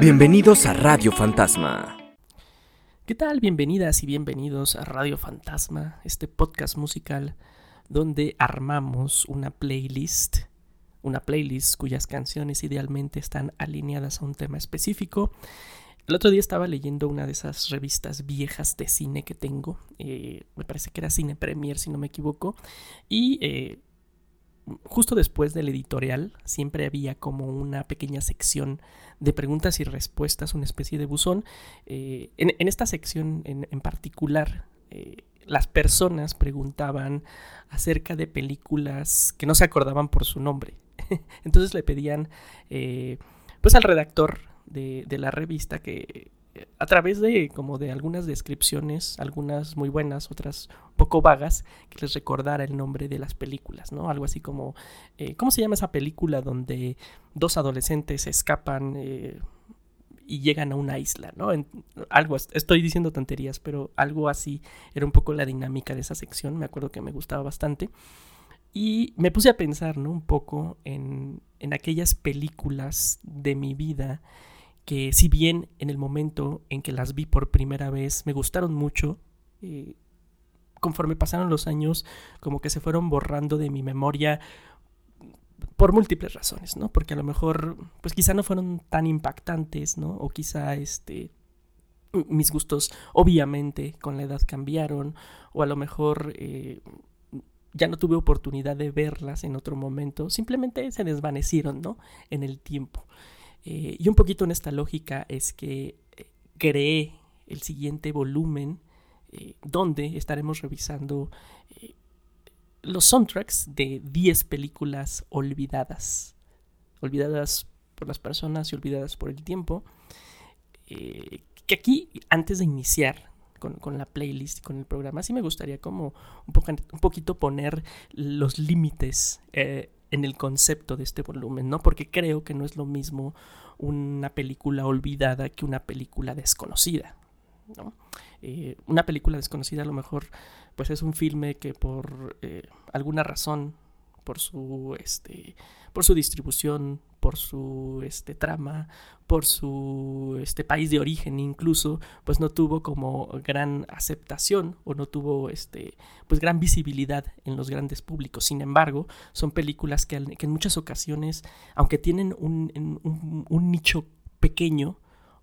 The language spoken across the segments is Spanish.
Bienvenidos a Radio Fantasma. ¿Qué tal? Bienvenidas y bienvenidos a Radio Fantasma, este podcast musical donde armamos una playlist, una playlist cuyas canciones idealmente están alineadas a un tema específico. El otro día estaba leyendo una de esas revistas viejas de cine que tengo, eh, me parece que era Cine Premier si no me equivoco, y eh, justo después del editorial siempre había como una pequeña sección de preguntas y respuestas, una especie de buzón. Eh, en, esta sección en, particular, eh, las personas preguntaban acerca de películas que no se acordaban por su nombre. Entonces le pedían eh, pues al redactor de, de la revista que a través de como de algunas descripciones, algunas muy buenas, otras poco vagas, que les recordara el nombre de las películas, ¿no? Algo así como, eh, ¿cómo se llama esa película donde dos adolescentes escapan eh, y llegan a una isla, ¿no? algo, estoy diciendo tonterías, pero algo así era un poco la dinámica de esa sección, me acuerdo que me gustaba bastante. Y me puse a pensar, ¿no? Un poco en, en aquellas películas de mi vida que si bien en el momento en que las vi por primera vez me gustaron mucho, eh, conforme pasaron los años como que se fueron borrando de mi memoria por múltiples razones, ¿no? Porque a lo mejor, pues quizá no fueron tan impactantes, ¿no? O quizá este mis gustos obviamente con la edad cambiaron o a lo mejor eh, ya no tuve oportunidad de verlas en otro momento, simplemente se desvanecieron, ¿no? En el tiempo. Eh, y un poquito en esta lógica es que eh, creé el siguiente volumen eh, donde estaremos revisando los soundtracks de 10 películas olvidadas. Olvidadas por las personas y olvidadas por el tiempo. que aquí, antes de iniciar con, la playlist, con el programa, sí me gustaría como un, un poquito poner los límites en el concepto de este volumen, ¿no? Porque creo que no es lo mismo una película olvidada que una película desconocida, ¿no? Eh, una película desconocida a lo mejor pues es un filme que por eh, alguna razón por su este por su distribución por su este trama por su este país de origen incluso pues no tuvo como gran aceptación o no tuvo este pues gran visibilidad en los grandes públicos sin embargo son películas que, en muchas ocasiones aunque tienen un, nicho pequeño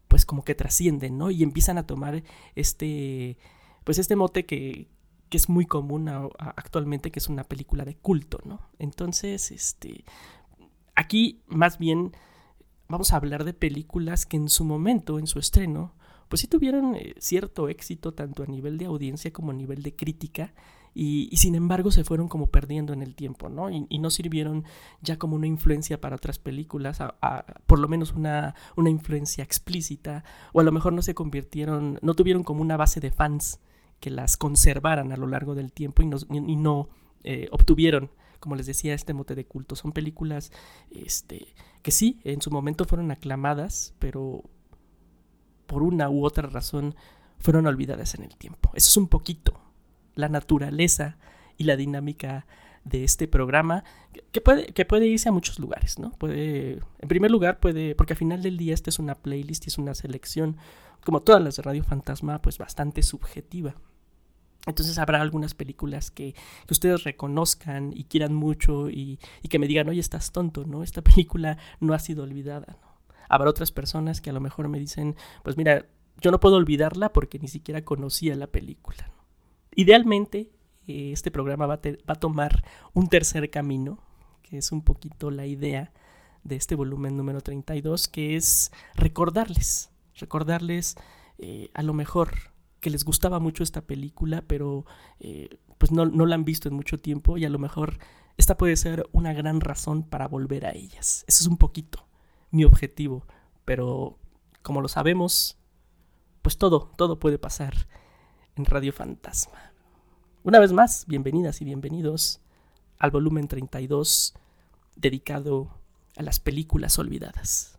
pues como que trascienden no y empiezan a tomar este pues este mote que, que es muy común actualmente, que es una película de culto, ¿no? Entonces, este, aquí más bien vamos a hablar de películas que en su momento, en su estreno, pues sí tuvieron eh, cierto éxito tanto a nivel de audiencia como a nivel de crítica. Y, sin embargo se fueron como perdiendo en el tiempo, ¿no? Y, no sirvieron ya como una influencia para otras películas, por lo menos una, una influencia explícita, o a lo mejor no se convirtieron, no tuvieron como una base de fans que las conservaran a lo largo del tiempo y no, y no eh, obtuvieron, como les decía, este mote de culto. Son películas este, que sí, en su momento fueron aclamadas, pero por una u otra razón fueron olvidadas en el tiempo. Eso es un poquito la naturaleza y la dinámica de este programa que puede, que puede irse a muchos lugares, ¿no? Puede, en primer lugar puede, porque al final del día esta es una playlist y es una selección, como todas las de Radio Fantasma, pues bastante subjetiva. Entonces habrá algunas películas que, ustedes reconozcan y quieran mucho y, que me digan, oye, estás tonto, ¿no? Esta película no ha sido olvidada, ¿no? Habrá otras personas que a lo mejor me dicen, pues mira, yo no puedo olvidarla porque ni siquiera conocía la película. Idealmente, eh, este programa va, va a tomar un tercer camino, que es un poquito la idea de este volumen número 32, que es recordarles, recordarles eh, a lo mejor que les gustaba mucho esta película, pero eh, pues no, no, la han visto en mucho tiempo y a lo mejor esta puede ser una gran razón para volver a ellas. Ese es un poquito mi objetivo, pero como lo sabemos, pues todo, todo puede pasar en Radio Fantasma. Una vez más, bienvenidas y bienvenidos al volumen 32 dedicado a las películas olvidadas.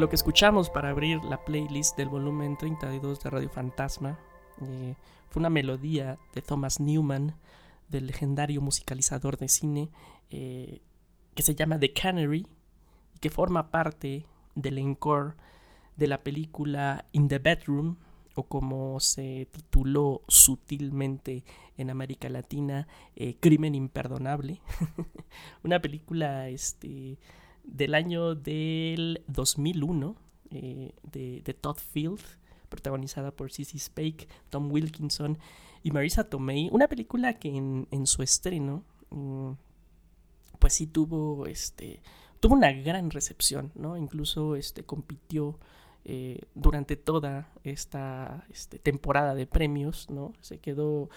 Lo que escuchamos para abrir la playlist del volumen 32 de Radio Fantasma eh, fue una melodía de Thomas Newman, del legendario musicalizador de cine, eh, que se llama The Canary, y que forma parte del encore de la película In the Bedroom, o como se tituló sutilmente en América Latina, eh, Crimen Imperdonable. una película este, del año del 2001 eh, de, Todd Field, protagonizada por Cissy Spake, Tom Wilkinson y Marisa Tomei. Una película que en, su estreno, mm, pues sí tuvo, este, tuvo una gran recepción, ¿no? Incluso este, compitió eh, durante toda esta este, temporada de premios, ¿no? Se quedó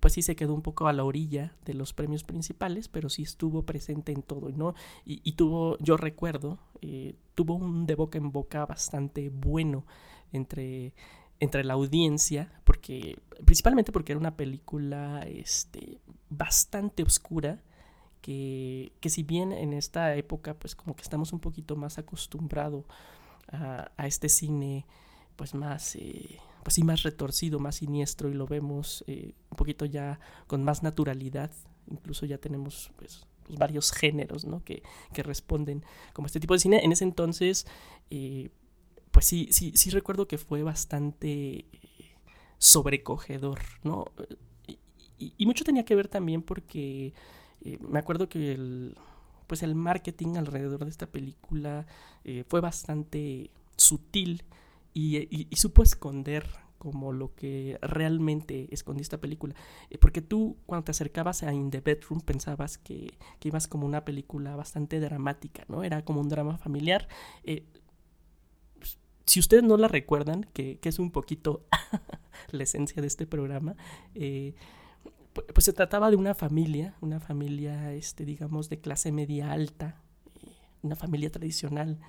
pues sí se quedó un poco a la orilla de los premios principales, pero sí estuvo presente en todo, ¿no? Y, tuvo, yo recuerdo, eh, tuvo un de boca en boca bastante bueno entre, entre la audiencia, porque, principalmente porque era una película este, bastante oscura, que, que si bien en esta época, pues como que estamos un poquito más acostumbrados a, a este cine, pues más... Eh, pues sí, más retorcido, más siniestro y lo vemos eh, un poquito ya con más naturalidad. Incluso ya tenemos pues, pues varios géneros ¿no? que, que, responden como este tipo de cine. En ese entonces, eh, pues sí, sí, sí recuerdo que fue bastante eh, sobrecogedor, ¿no? Y, y, mucho tenía que ver también porque me acuerdo que el, pues el marketing alrededor de esta película fue bastante sutil y, supo esconder como lo que realmente escondía esta película. Eh, porque tú cuando te acercabas a In the Bedroom pensabas que, ibas como una película bastante dramática, ¿no? Era como un drama familiar. Eh, si ustedes no la recuerdan, que, es un poquito la esencia de este programa, eh, pues se trataba de una familia, una familia, este, digamos, de clase media alta, una familia tradicional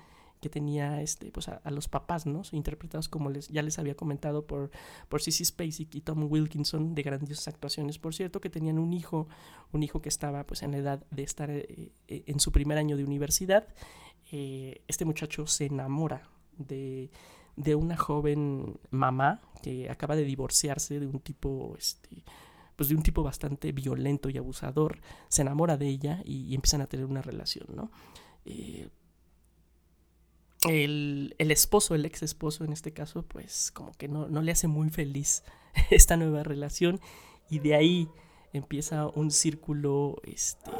que tenía este, pues a, los papás, ¿no? Interpretados como les, ya les había comentado por, por Sissy Spacek y Tom Wilkinson, de grandiosas actuaciones, por cierto, que tenían un hijo, un hijo que estaba pues en la edad de estar eh, eh, en su primer año de universidad. Eh, este muchacho se enamora de, de una joven mamá que acaba de divorciarse de un tipo, este, pues de un tipo bastante violento y abusador, se enamora de ella y, empiezan a tener una relación, ¿no? El, esposo, el ex esposo en este caso, pues como que no, le hace muy feliz esta nueva relación y de ahí empieza un círculo, este,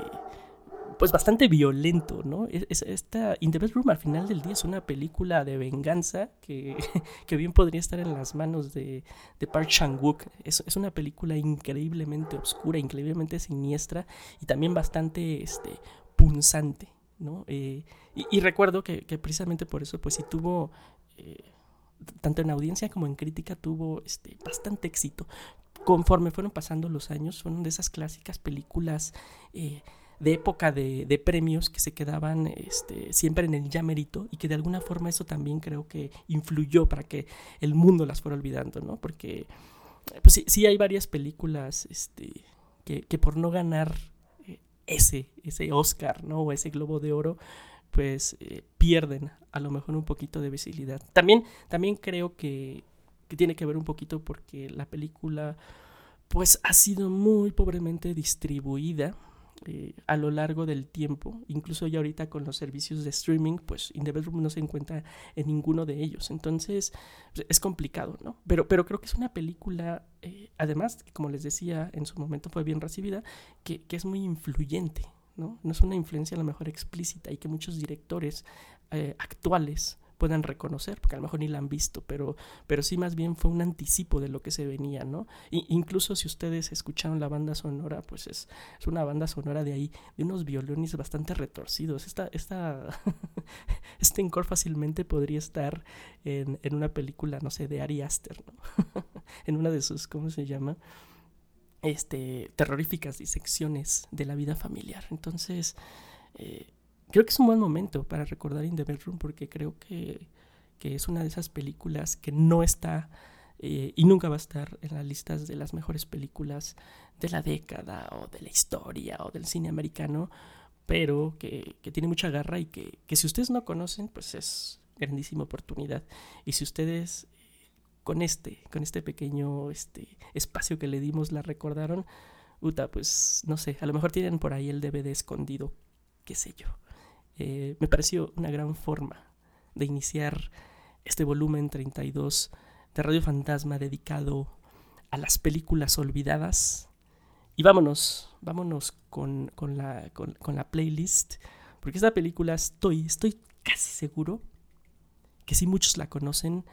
pues bastante violento, ¿no? esta In Bedroom al final del día es una película de venganza que, bien podría estar en las manos de, de Park Chan-wook. Es, es, una película increíblemente oscura, increíblemente siniestra y también bastante este, punzante. Eh, y, recuerdo que, precisamente por eso, pues sí tuvo, eh, tanto en audiencia como en crítica, tuvo este, bastante éxito. Conforme fueron pasando los años, fueron de esas clásicas películas eh, de época de, premios que se quedaban este, siempre en el ya mérito y que de alguna forma eso también creo que influyó para que el mundo las fuera olvidando, ¿no? Porque pues sí, sí hay varias películas este, que, que por no ganar ese, ese Oscar, ¿no? O ese Globo de Oro, pues eh, pierden a lo mejor un poquito de visibilidad. También, también creo que, que tiene que ver un poquito porque la película pues ha sido muy pobremente distribuida eh, a lo largo del tiempo, incluso ya ahorita con los servicios de streaming, pues In the Bedroom no se encuentra en ninguno de ellos. Entonces pues, es complicado, ¿no? Pero, pero creo que es una película, eh, además, como les decía, en su momento fue bien recibida, que, que es muy influyente, ¿no? No es una influencia a lo mejor explícita y que muchos directores eh, actuales puedan reconocer, porque a lo mejor ni la han visto, pero, pero sí más bien fue un anticipo de lo que se venía, ¿no? incluso si ustedes escucharon la banda sonora, pues es, es una banda sonora de ahí, de unos violines bastante retorcidos. Esta, esta este encore fácilmente podría estar en, en, una película, no sé, de Ari Aster, ¿no? en una de sus, ¿cómo se llama? Este, terroríficas disecciones de la vida familiar. Entonces, eh, creo que es un buen momento para recordar In the Bedroom porque creo que, es una de esas películas que no está eh, y nunca va a estar en las listas de las mejores películas de la década o de la historia o del cine americano, pero que, tiene mucha garra y que, si ustedes no conocen, pues es, grandísima oportunidad. Y si ustedes con este, con este pequeño este, espacio que le dimos la recordaron, Uta, pues no sé, a lo mejor tienen por ahí el DVD escondido, qué sé yo. Eh, me pareció una gran forma de iniciar este volumen 32 de Radio Fantasma dedicado a las películas olvidadas. Y vámonos, vámonos con, con, la, con, la playlist, porque esta película estoy, estoy casi seguro que sí muchos la conocen,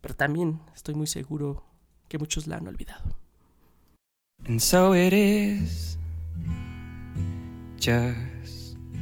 pero también estoy muy seguro que muchos la han olvidado. And so it is,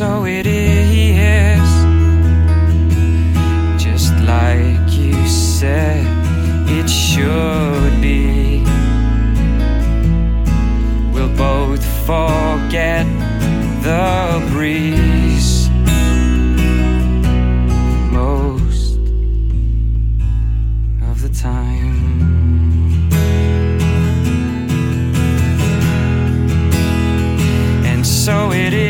So it is, just like you said it should be. We'll both forget the breeze most of the time. And so it is.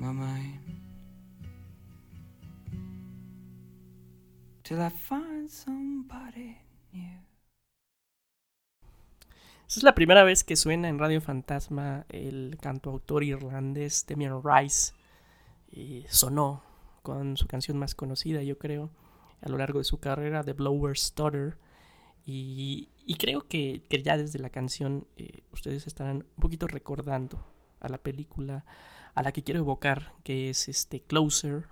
My mind. Till find somebody new. Esa es la primera vez que suena en Radio Fantasma el cantautor irlandés Damian Rice. Sonó con su canción más conocida, yo creo, a lo largo de su carrera, The Blower's Daughter. Y, creo que, que ya desde la canción eh, ustedes estarán un poquito recordando a la película a la que quiero evocar, que es este Closer,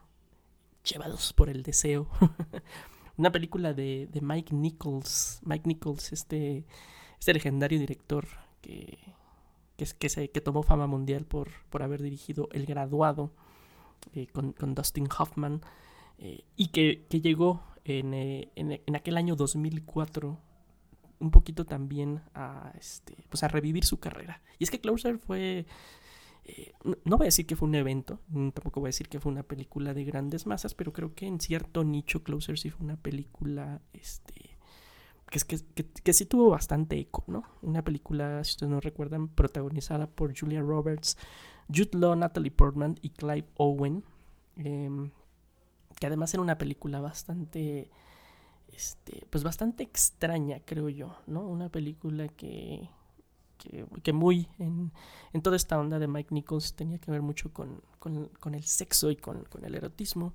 Llevados por el Deseo. Una película de, Mike Nichols. Mike Nichols, este este legendario director que, que, se, que tomó fama mundial por, por haber dirigido El Graduado eh, con, con Dustin Hoffman eh, y que, que llegó en, eh, en, en aquel año 2004 un poquito también a, este, pues a revivir su carrera. Y es que Closer fue... eh, no- voy a decir que fue un evento, tampoco voy a decir que fue una película de grandes masas, pero creo que en cierto nicho Closer sí fue una película este, que, que, que, que sí tuvo bastante eco, ¿no? Una película, si ustedes no recuerdan, protagonizada por Julia Roberts, Jude Law, Natalie Portman y Clive Owen, em, que además era una película bastante, este, pues bastante extraña, creo yo, ¿no? Una película que, que, que muy en, toda esta onda de Mike Nichols tenía que ver mucho con, con, el sexo y con, el erotismo.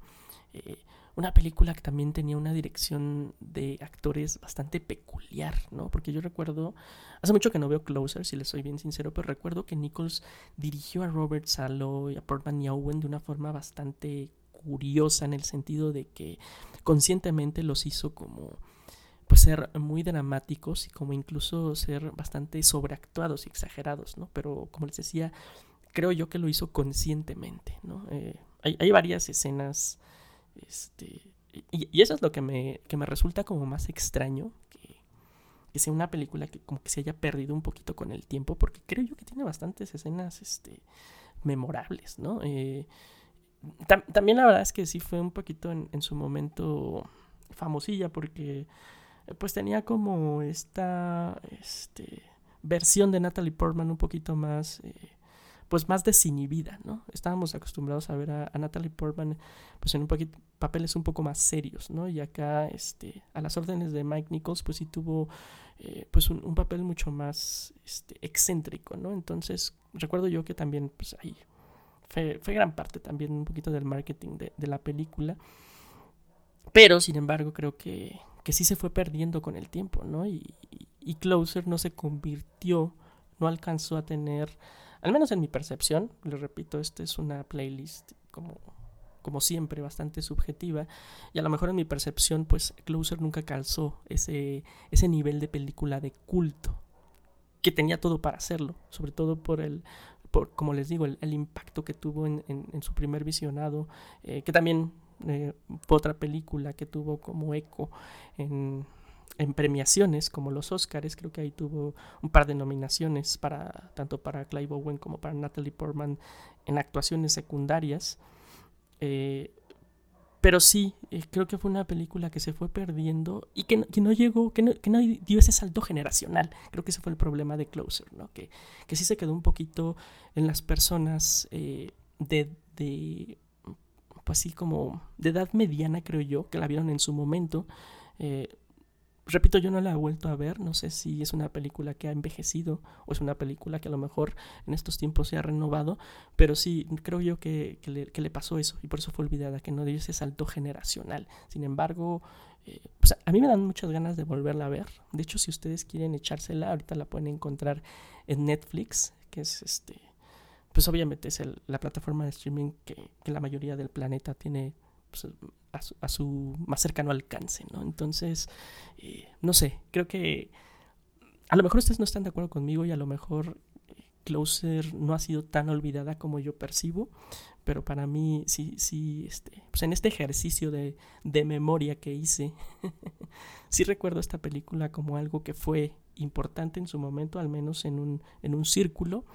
Eh, una película que también tenía una dirección de actores bastante peculiar, ¿no? Porque yo recuerdo, hace mucho que no veo Closer, si les soy bien sincero, pero recuerdo que Nichols dirigió a Robert Salo y a Portman y Owen de una forma bastante curiosa en el sentido de que conscientemente los hizo como pues ser muy dramáticos y como incluso ser bastante sobreactuados y exagerados, ¿no? Pero como les decía, creo yo que lo hizo conscientemente, ¿no? Eh, hay, varias escenas este, y, eso es lo que me, que me resulta como más extraño, que, sea una película que como que se haya perdido un poquito con el tiempo, porque creo yo que tiene bastantes escenas este, memorables, ¿no? Eh, tam- también la verdad es que sí fue un poquito en, en su momento famosilla, porque pues tenía como esta este, versión de Natalie Portman un poquito más... eh, pues más desinhibida, ¿no? Estábamos acostumbrados a ver a, Natalie Portman pues en un poquito papeles un poco más serios, ¿no? Y acá, este, a las órdenes de Mike Nichols, pues sí tuvo eh, pues un, un papel mucho más este, excéntrico, ¿no? Entonces, recuerdo yo que también, pues ahí fue, fue gran parte también un poquito del marketing de, de la película. Pero, sin embargo, creo que, que sí se fue perdiendo con el tiempo, ¿no? Y, y- Closer no se convirtió, no alcanzó a tener, al menos en mi percepción, les repito, esta es una playlist como, como siempre bastante subjetiva, y a lo mejor en mi percepción, pues Closer nunca calzó ese, ese nivel de película de culto, que tenía todo para hacerlo, sobre todo por el, por, como les digo, el, impacto que tuvo en, en- en su primer visionado, eh, que también eh, otra película que tuvo como eco en, en premiaciones como los Oscars, creo que ahí tuvo un par de nominaciones para tanto para Clive Owen como para Natalie Portman en actuaciones secundarias. Eh, pero sí, eh, creo que fue una película que se fue perdiendo y que que no llegó, que no, que no dio ese salto generacional. Creo que ese fue el problema de Closer, ¿no? Que, que sí se quedó un poquito en las personas de, pues sí, como de edad mediana, creo yo, que la vieron en su momento. Eh, repito, yo no la he vuelto a ver, no sé si es una película que ha envejecido o es una película que a lo mejor en estos tiempos se ha renovado, pero sí, creo yo que, que le, pasó eso y por eso fue olvidada, que no dio ese salto generacional. Sin embargo, pues a mí me dan muchas ganas de volverla a ver. De hecho, si ustedes quieren echársela, ahorita la pueden encontrar en Netflix, que es este, pues obviamente es la plataforma de streaming que, la mayoría del planeta tiene pues, a, su, a su más cercano alcance, ¿no? Entonces, eh, no sé, creo que a lo mejor ustedes no están de acuerdo conmigo y a lo mejor eh, Closer no ha sido tan olvidada como yo percibo, pero para mí sí, sí, este, pues en este ejercicio de, de memoria que hice, sí recuerdo esta película como algo que fue importante en su momento, al menos en un, en un círculo,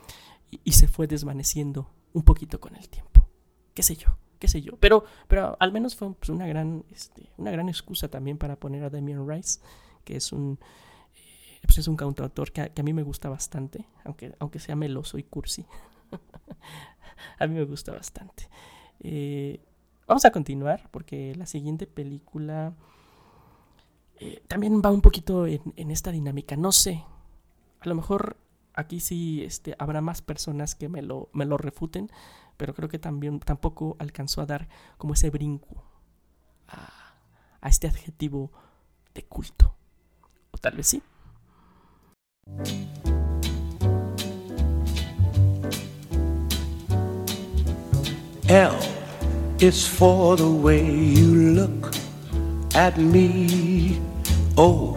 y, se fue desvaneciendo un poquito con el tiempo. ¿Qué sé yo? qué sé yo. Pero, pero al menos fue pues, una, gran, este, una gran excusa también para poner a Damien Rice, que es un, eh, pues es un cantautor que, a- que a mí me gusta bastante, aunque, aunque sea meloso y cursi. a mí me gusta bastante. Eh, vamos a continuar porque la siguiente película eh, también va un poquito en esta dinámica. No sé, a lo mejor aquí sí este, habrá más personas que me lo, me lo refuten, pero creo que también tampoco alcanzó a dar como ese brinco a, este adjetivo de culto. O tal vez sí. L is for the way you look at me. O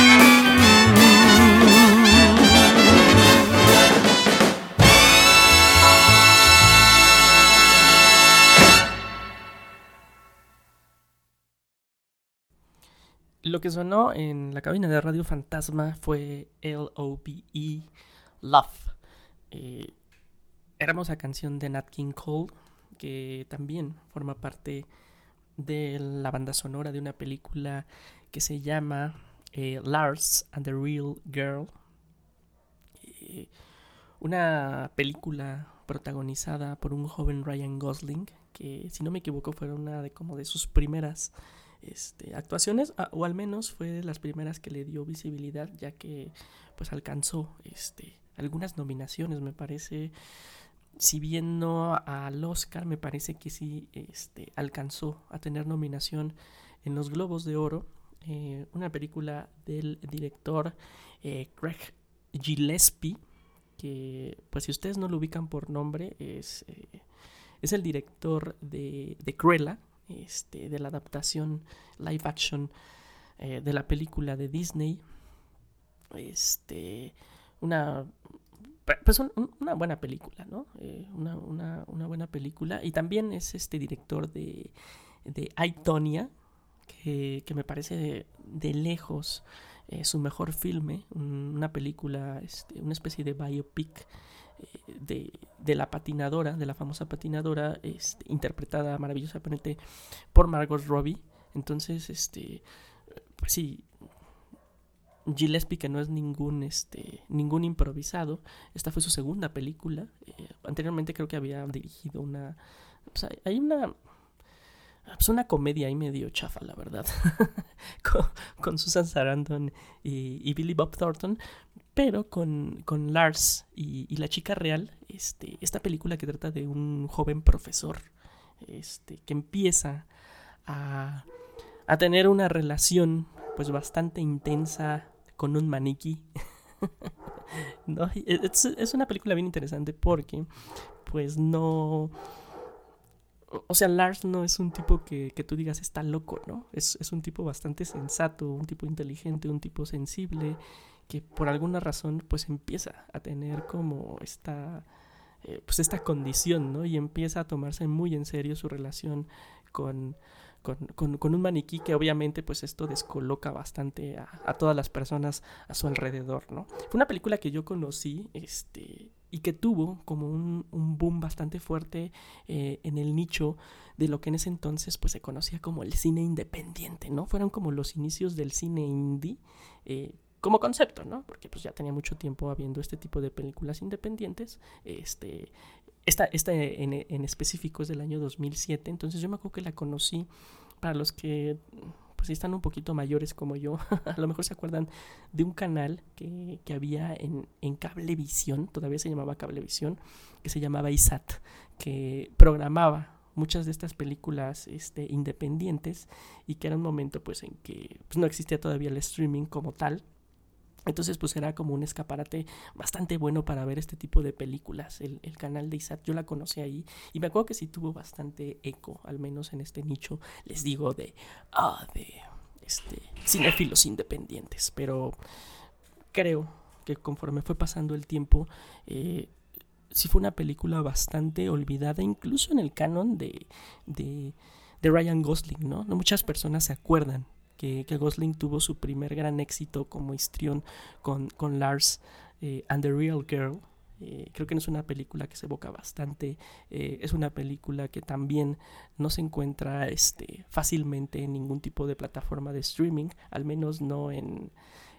Lo que sonó en la cabina de Radio Fantasma fue L-O-V-E, Love. Eh, hermosa canción de Nat King Cole, que también forma parte de la banda sonora de una película que se llama eh, Lars and the Real Girl. Eh, una película protagonizada por un joven Ryan Gosling, que si no me equivoco fue una de como de sus primeras este, actuaciones, o al menos fue de las primeras que le dio visibilidad, ya que pues alcanzó este, algunas nominaciones, me parece. Si bien no al Oscar, me parece que sí este, alcanzó a tener nominación en los Globos de Oro. eh, una película del director eh, Craig Gillespie, que pues si ustedes no lo ubican por nombre, es, eh, es el director de, de Cruella, este, de la adaptación live action eh, de la película de Disney. Este, una, pues un- un- una buena película, ¿no? Eh, una, una- buena película. Y también es este director de, de I, Tonya, que, que me parece de, lejos eh, su mejor filme, un- una película, este, una especie de biopic de, de la patinadora, de la famosa patinadora, este, interpretada maravillosamente por Margot Robbie. Entonces, este, pues sí, Gillespie que no es ningún, este, ningún improvisado. Esta fue su segunda película. Eh, anteriormente creo que había dirigido una, hay una, pues una comedia ahí medio chafa, la verdad, con, Susan Sarandon y, Billy Bob Thornton, pero con, con Lars y, la chica real, este, esta película que trata de un joven profesor este, que empieza a, a tener una relación pues bastante intensa con un maniquí. Es, es una película bien interesante porque pues no... O sea, Lars no es un tipo que, que tú digas está loco, ¿no? Es, es un tipo bastante sensato, un tipo inteligente, un tipo sensible, que por alguna razón pues empieza a tener como esta eh, pues esta condición, ¿no? Y empieza a tomarse muy en serio su relación con, con, con- con un maniquí que obviamente pues esto descoloca bastante a, a todas las personas a su alrededor, ¿no? Fue una película que yo conocí, este, y que tuvo como un, un boom bastante fuerte eh, en el nicho de lo que en ese entonces pues se conocía como el cine independiente, ¿no? Fueron como los inicios del cine indie, eh, como concepto, ¿no? Porque pues ya tenía mucho tiempo habiendo este tipo de películas independientes. Este, esta, esta en, en específico es del año 2007, entonces yo me acuerdo que la conocí para los que pues sí están un poquito mayores como yo, a lo mejor se acuerdan de un canal que, que había en, en Cablevisión, todavía se llamaba Cablevisión, que se llamaba ISAT, que programaba muchas de estas películas este, independientes y que era un momento pues en que pues, no existía todavía el streaming como tal. Entonces, pues era como un escaparate bastante bueno para ver este tipo de películas. El, canal de ISAT, yo la conocí ahí y me acuerdo que sí tuvo bastante eco, al menos en este nicho, les digo, de, ah, de este, independientes. Pero creo que conforme fue pasando el tiempo, eh, sí fue una película bastante olvidada, incluso en el canon de, de, de Ryan Gosling, ¿no? No muchas personas se acuerdan que, Gosling tuvo su primer gran éxito como histrión con, con Lars eh, and the Real Girl. Eh, creo que no es una película que se evoca bastante. eh, es una película que también no se encuentra este, fácilmente en ningún tipo de plataforma de streaming, al menos no en,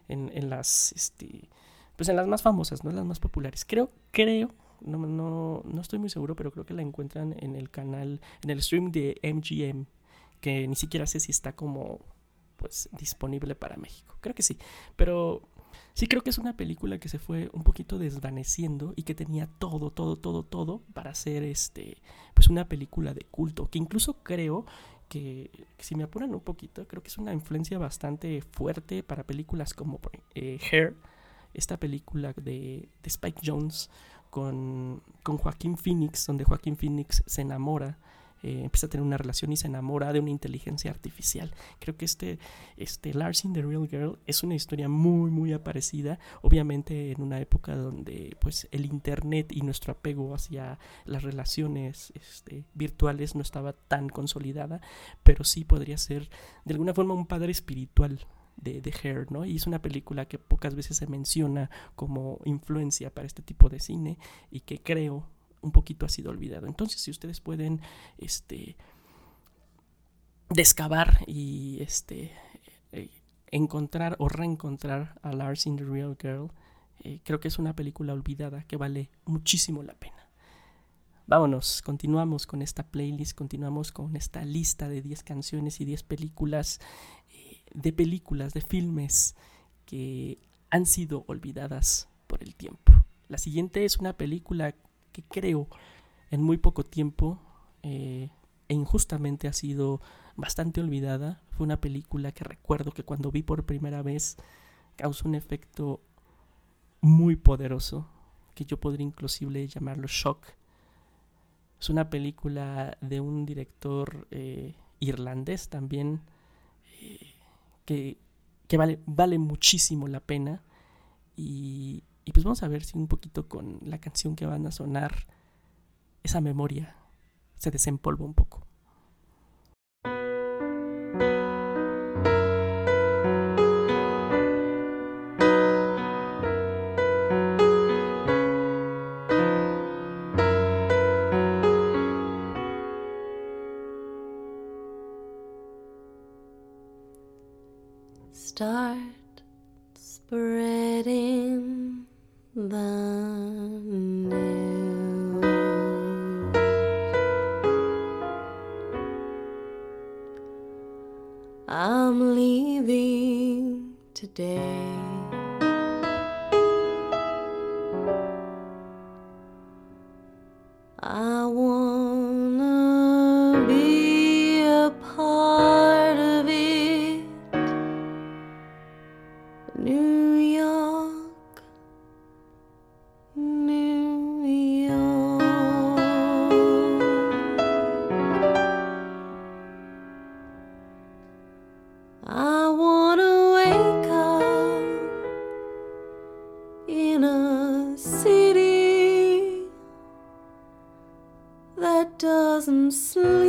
en, en las este, pues en las más famosas, no en las más populares. Creo, creo, no, no, no estoy muy seguro, pero creo que la encuentran en el canal, en el stream de MGM, que ni siquiera sé si está como pues disponible para México. Creo que sí, pero sí creo que es una película que se fue un poquito desvaneciendo y que tenía todo, todo, todo, todo para ser este pues una película de culto, que incluso creo que, si me apuran un poquito, creo que es una influencia bastante fuerte para películas como eh, Hair, esta película de, de Spike Jones con, con Joaquín Phoenix, donde Joaquín Phoenix se enamora, eh, empieza a tener una relación y se enamora de una inteligencia artificial. Creo que este, este Lars in the Real Girl es una historia muy, muy aparecida, obviamente en una época donde pues el internet y nuestro apego hacia las relaciones este, virtuales no estaba tan consolidada, pero sí podría ser de alguna forma un padre espiritual de, de Hair, ¿no? Y es una película que pocas veces se menciona como influencia para este tipo de cine y que creo un poquito ha sido olvidado. Entonces, si ustedes pueden, este, descavar y, este, eh, encontrar o reencontrar a Lars in the Real Girl, eh, creo que es una película olvidada que vale muchísimo la pena. Vámonos, continuamos con esta playlist, continuamos con esta lista de 10 canciones y 10 películas, eh, de películas, de filmes que han sido olvidadas por el tiempo. La siguiente es una película que creo en muy poco tiempo eh, e injustamente ha sido bastante olvidada. Fue una película que recuerdo que cuando vi por primera vez causó un efecto muy poderoso, que yo podría inclusive llamarlo shock. Es una película de un director eh, irlandés también eh, que, que vale, vale muchísimo la pena. Y, y pues vamos a ver si un poquito con la canción que van a sonar, esa memoria se desempolva un poco. some sleep.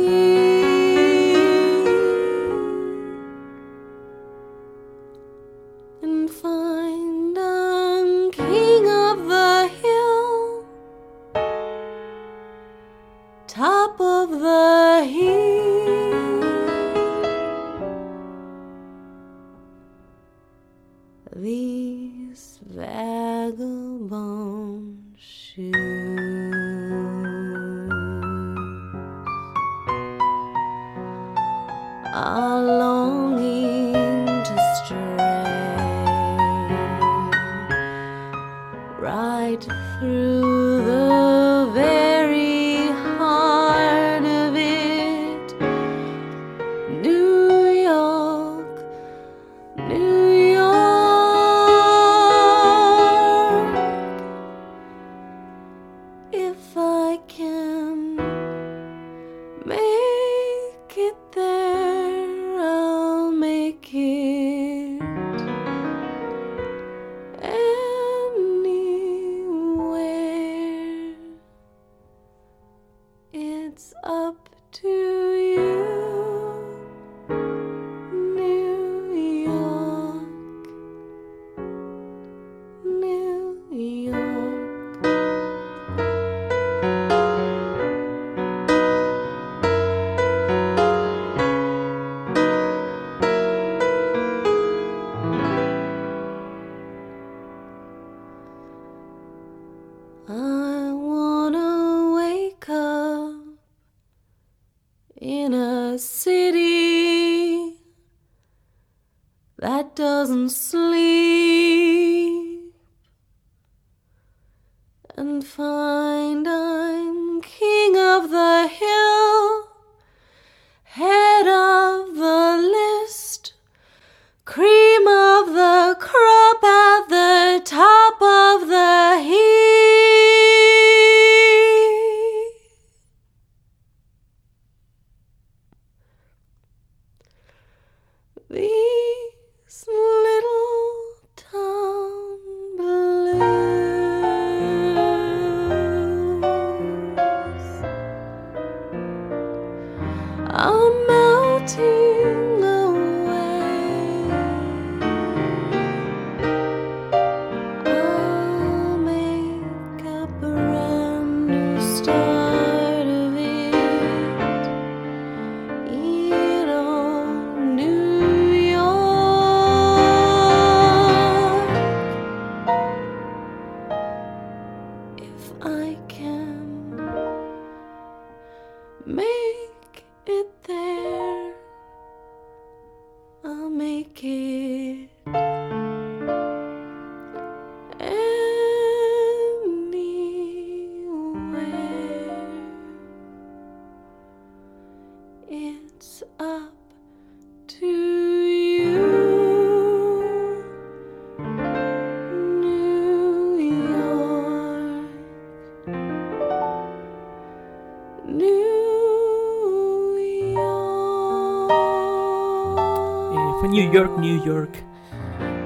York, New York.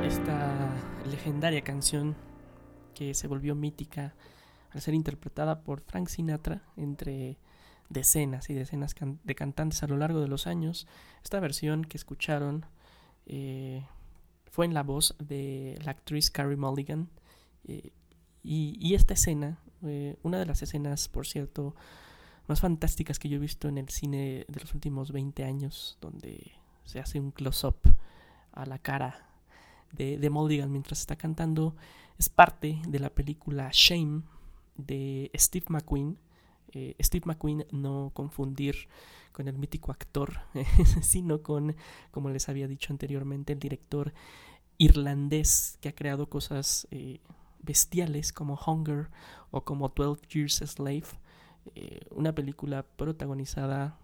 Esta legendaria canción que se volvió mítica al ser interpretada por Frank Sinatra entre decenas y decenas de cantantes a lo largo de los años. Esta versión que escucharon eh, fue en la voz de la actriz Carrie Mulligan. eh, y, y esta escena, eh, una de las escenas, por cierto, más fantásticas que yo he visto en el cine de los últimos 20 años, donde se hace un close-up a la cara de, de Mulligan mientras está cantando, es parte de la película Shame de Steve McQueen. Eh, Steve McQueen, no confundir con el mítico actor, sino con, como les había dicho anteriormente, el director irlandés que ha creado cosas eh, bestiales como Hunger o como 12 Years a Slave. Eh, una película protagonizada,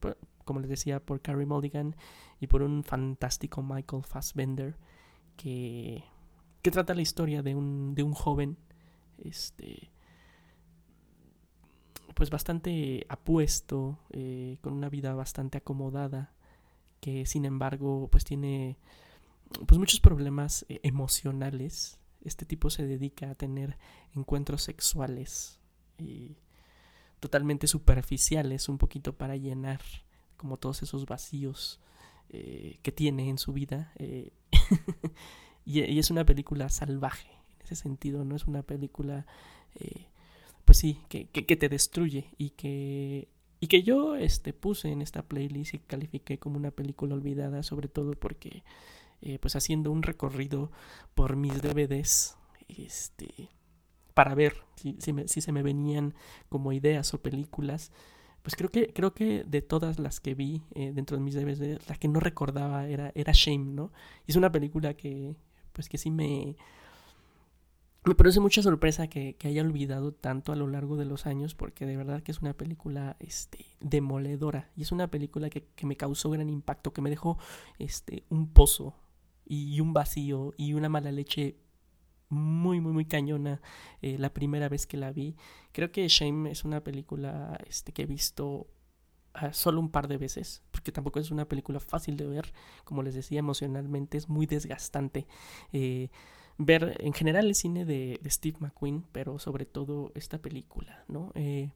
por- como les decía, por Carrie Mulligan y por un fantástico Michael Fassbender que, que trata la historia de un, de un joven este, pues bastante apuesto, eh, con una vida bastante acomodada, que sin embargo pues tiene pues muchos problemas eh, emocionales. Este tipo se dedica a tener encuentros sexuales y totalmente superficiales, un poquito para llenar como todos esos vacíos eh, que tiene en su vida. eh, y, es una película salvaje en ese sentido, no es una película, eh, pues sí, que, que, te destruye y que y que yo este, puse en esta playlist y califiqué como una película olvidada, sobre todo porque, pues haciendo un recorrido por mis DVDs, este, para ver si, si, me- si se me venían como ideas o películas, pues creo que, creo que de todas las que vi eh, dentro de mis DVDs, la que no recordaba era, era Shame, ¿no? Es una película que, pues que sí me, me produce mucha sorpresa que, que haya olvidado tanto a lo largo de los años, porque de verdad que es una película este, demoledora. Y es una película que, que me causó gran impacto, que me dejó este, un pozo y un vacío y una mala leche muy, muy, muy cañona eh, la primera vez que la vi. Creo que Shame es una película este, que he visto ah, solo un par de veces, porque tampoco es una película fácil de ver. Como les decía, emocionalmente es muy desgastante. Eh, ver en general el cine de, Steve McQueen, pero sobre todo esta película, ¿no? Eh,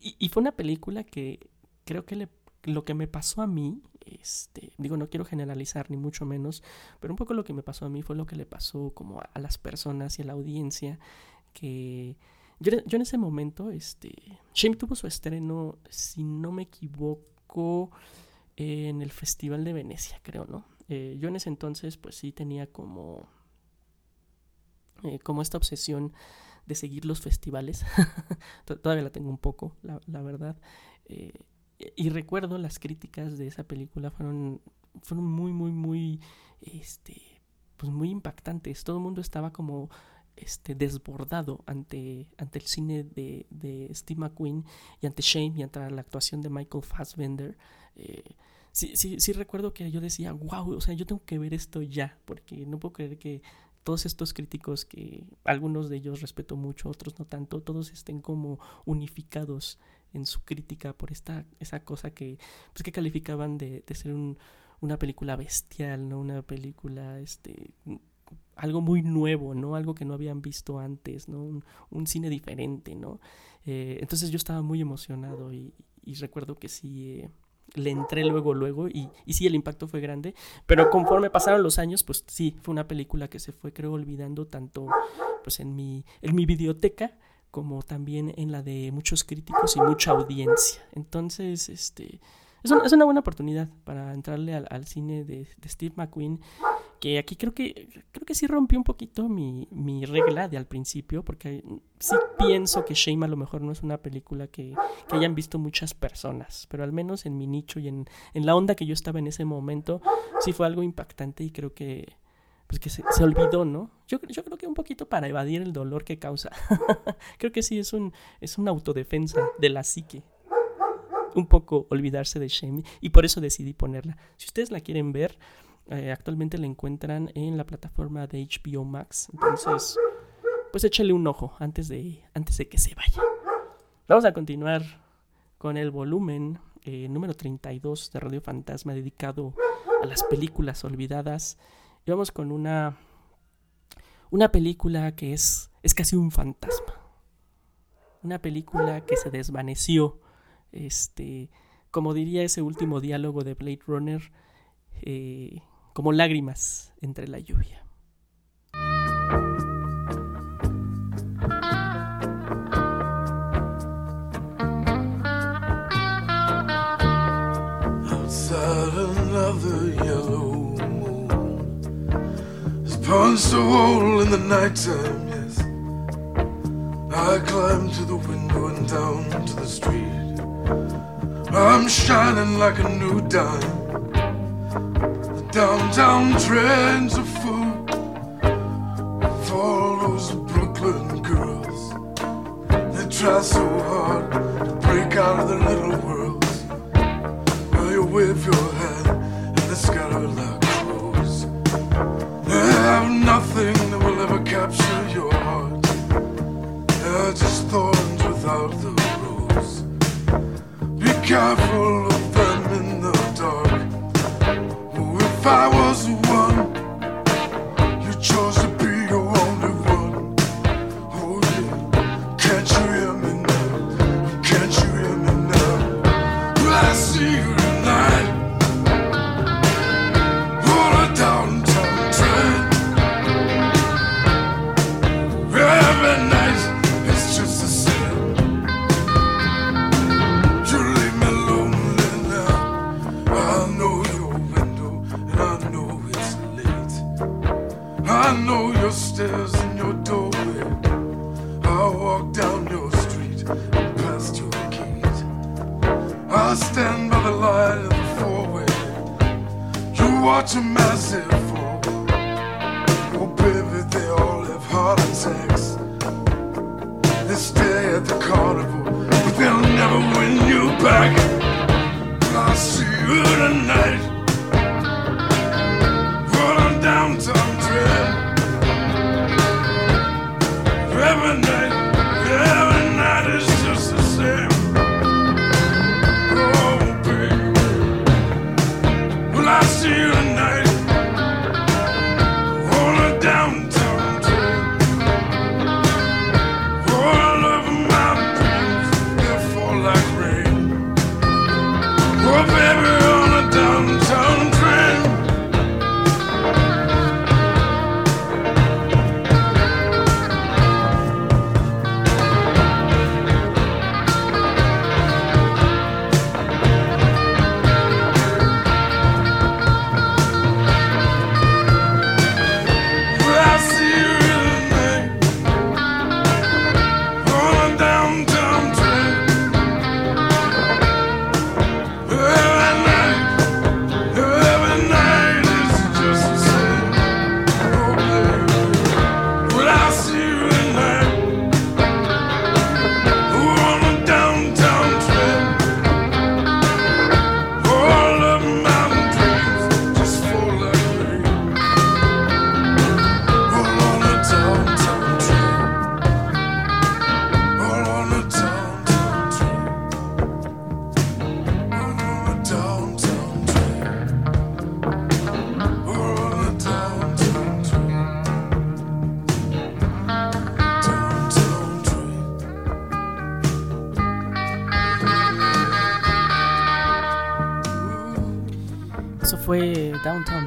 y, y fue una película que creo que le- lo que me pasó a mí, este, digo, no quiero generalizar ni mucho menos, pero un poco lo que me pasó a mí fue lo que le pasó como a, las personas y a la audiencia, que yo, en- ese momento, este, Shame tuvo su estreno, si no me equivoco, en el Festival de Venecia, creo, ¿no? Eh, yo en ese entonces, pues sí tenía como eh, como esta obsesión de seguir los festivales. To- Todavía la tengo un poco, la, la verdad. Eh, y recuerdo las críticas de esa película fueron, fueron muy, muy, muy, este, pues muy impactantes. Todo el mundo estaba como este, desbordado ante, ante el cine de, de Steve McQueen y ante Shane y ante la actuación de Michael Fassbender. Eh, sí, sí, sí recuerdo que yo decía, wow, o sea, yo tengo que ver esto ya, porque no puedo creer que todos estos críticos que algunos de ellos respeto mucho, otros no tanto, todos estén como unificados en su crítica por esta esa cosa que pues que calificaban de, de ser un, una película bestial, no una película este algo muy nuevo, ¿no? Algo que no habían visto antes, ¿no? Un, cine diferente, ¿no? Eh, entonces yo estaba muy emocionado y, y recuerdo que sí eh, le entré luego, luego y, y sí el impacto fue grande, pero conforme pasaron los años, pues sí, fue una película que se fue creo olvidando tanto pues en mi, en mi videoteca como también en la de muchos críticos y mucha audiencia. Entonces, este es, un- es una buena oportunidad para entrarle al, al cine de, de Steve McQueen que aquí creo que creo que sí rompió un poquito mi, mi regla de al principio, porque sí pienso que Shame a lo mejor no es una película que, que hayan visto muchas personas, pero al menos en mi nicho y en, en la onda que yo estaba en ese momento, sí fue algo impactante y creo que pues que se, se olvidó, ¿no? Yo, yo creo que un poquito para evadir el dolor que causa. creo que sí es un es una autodefensa de la psique. Un poco olvidarse de Shame y por eso decidí ponerla. Si ustedes la quieren ver, eh, actualmente la encuentran en la plataforma de HBO Max. Entonces, pues échale un ojo antes de, antes de que se vaya. Vamos a continuar con el volumen eh, número 32 de Radio Fantasma dedicado a las películas olvidadas. Vamos con una, una película que es, es casi un fantasma. Una película que se desvaneció. Este, como diría ese último diálogo de Blade Runner, eh, como lágrimas entre la lluvia. Punched a hole in the nighttime, yes. I climb to the window and down to the street. I'm shining like a new dime. The downtown trends are full of all those Brooklyn girls. They try so hard to break out of their little worlds. Well, you wave your hand that will ever capture your heart. They're just thorns without the rose. Be careful of them in the dark. Oh, if I was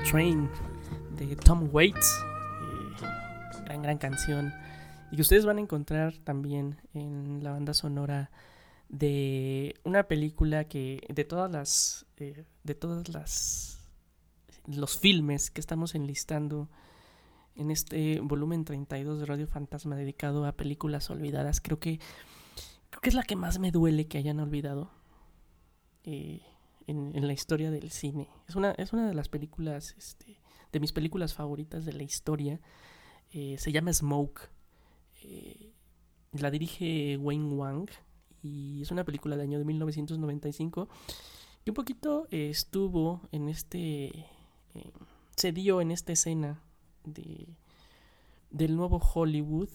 Train de Tom Waits. eh, gran, gran canción. Y que ustedes van a encontrar también en la banda sonora de una película que de todas las eh, de todas las los filmes que estamos enlistando en este volumen 32 de Radio Fantasma dedicado a películas olvidadas creo que creo que es la que más me duele que hayan olvidado eh, en, la historia del cine. Es una, es una de las películas, este, de mis películas favoritas de la historia. Eh, se llama Smoke. Eh, la dirige Wayne Wang y es una película del año de 1995 que un poquito eh, estuvo en este, se dio en esta escena de, del nuevo Hollywood.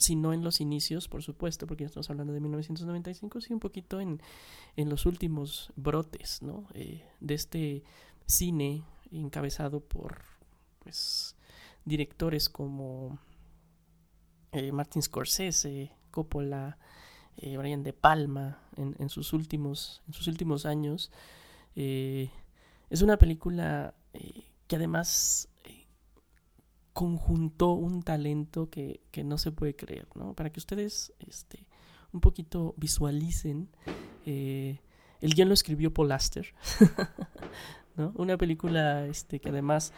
Si no en los inicios, por supuesto, porque ya estamos hablando de 1995, sí un poquito en, en los últimos brotes, ¿no? Eh, de este cine encabezado por, pues, directores como eh, Martin Scorsese, Coppola, eh, Brian De Palma, en, en sus últimos, en sus últimos años. Es una película que además conjuntó un talento que, que no se puede creer, ¿no? Para que ustedes este, un poquito visualicen, eh, el guion lo escribió Paul Aster, ¿no? Una película este, que además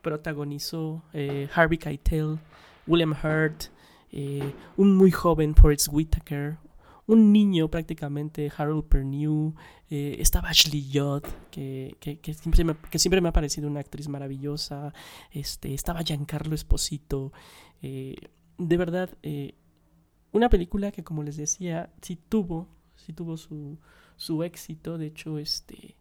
protagonizó eh, Harvey Keitel, William Hurt, eh, un muy joven Forrest Whitaker, un niño prácticamente, Harold Pernew, eh, estaba Ashley Judd, que, que, que, siempre me, que, siempre me, ha parecido una actriz maravillosa, este, estaba Giancarlo Esposito, eh, de verdad, eh, una película que como les decía, sí tuvo, sí tuvo su, su éxito, de hecho, este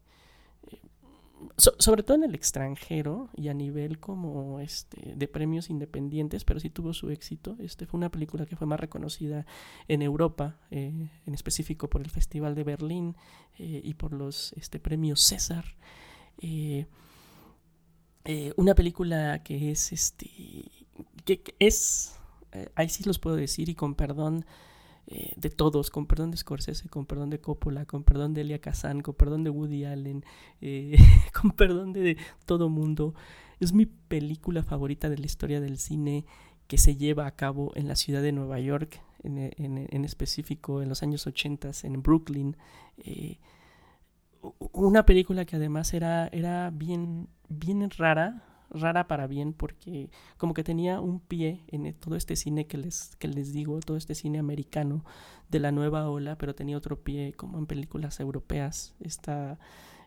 sobre todo en el extranjero y a nivel como este de premios independientes, pero sí tuvo su éxito. Este fue una película que fue más reconocida en Europa, eh, en específico por el Festival de Berlín eh, y por los este, premios César. Eh, una película que es este que es ahí sí los puedo decir y con perdón eh, de todos, con perdón de Scorsese, con perdón de Coppola, con perdón de Elia Kazan, con perdón de Woody Allen, eh, con perdón de, todo mundo. Es mi película favorita de la historia del cine que se lleva a cabo en la ciudad de Nueva York, en, en, específico en los años 80 en Brooklyn. Eh, una película que además era, era bien, bien rara, rara para bien porque como que tenía un pie en todo este cine que les, que les digo, todo este cine americano de la nueva ola, pero tenía otro pie como en películas europeas. Esta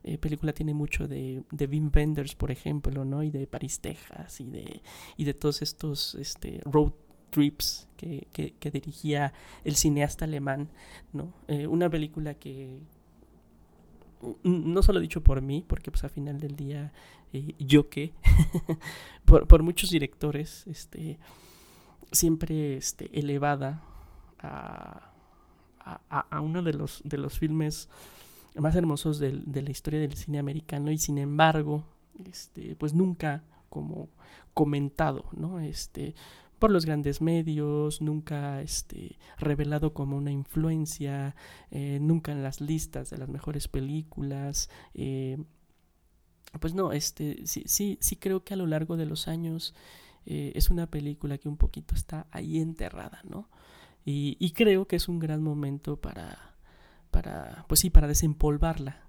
eh, película tiene mucho de, de Wim Wenders, por ejemplo, ¿no? Y de París, Texas, y de, y de todos estos este, road trips que, que, dirigía el cineasta alemán, ¿no? Eh, una película que, no solo dicho por mí, porque pues a final del día eh, yo que, por, muchos directores, este, siempre este, elevada a, a, uno de los, de los filmes más hermosos de, de, la historia del cine americano y sin embargo, este, pues nunca como comentado, ¿no? Este, por los grandes medios, nunca este, revelado como una influencia, eh, nunca en las listas de las mejores películas. Eh, pues no, este, sí, sí, sí creo que a lo largo de los años eh, es una película que un poquito está ahí enterrada, ¿no? Y, y, creo que es un gran momento para, para pues sí, para desempolvarla.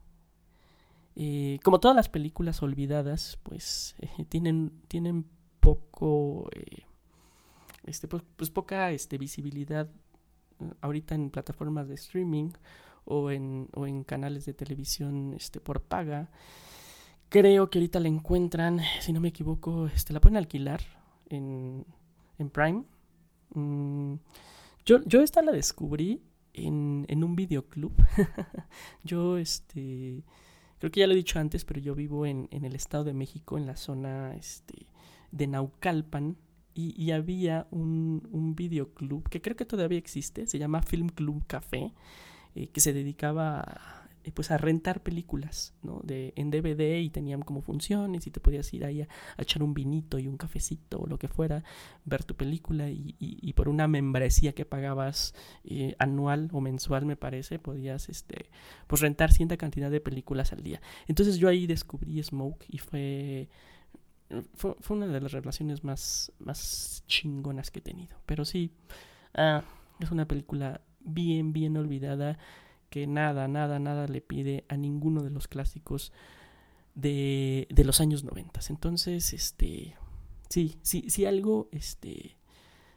como todas las películas olvidadas, pues tienen, tienen poco este, pues, pues, poca este, visibilidad mm, ahorita en plataformas de streaming o en, o en canales de televisión este, por paga. Creo que ahorita la encuentran, si no me equivoco, la pueden alquilar en, en Prime. Mm, yo, esta la descubrí en, un videoclub. yo, creo que ya lo he dicho antes, pero yo vivo en, el Estado de México, en la zona de Naucalpan, y, había un, un, videoclub que creo que todavía existe, se llama Film Club Café, eh, que se dedicaba a, eh, pues a rentar películas ¿no? de, en DVD y tenían como funciones y te podías ir ahí a, echar un vinito y un cafecito o lo que fuera, ver tu película y, y, por una membresía que pagabas eh, anual o mensual me parece, podías este, pues rentar cierta cantidad de películas al día. Entonces yo ahí descubrí Smoke y fue fue, una de las relaciones más, más chingonas que he tenido. Pero sí, ah, es una película bien, bien olvidada que nada, nada, nada le pide a ninguno de los clásicos de, de los años 90. Entonces, este, sí, sí, sí algo, este,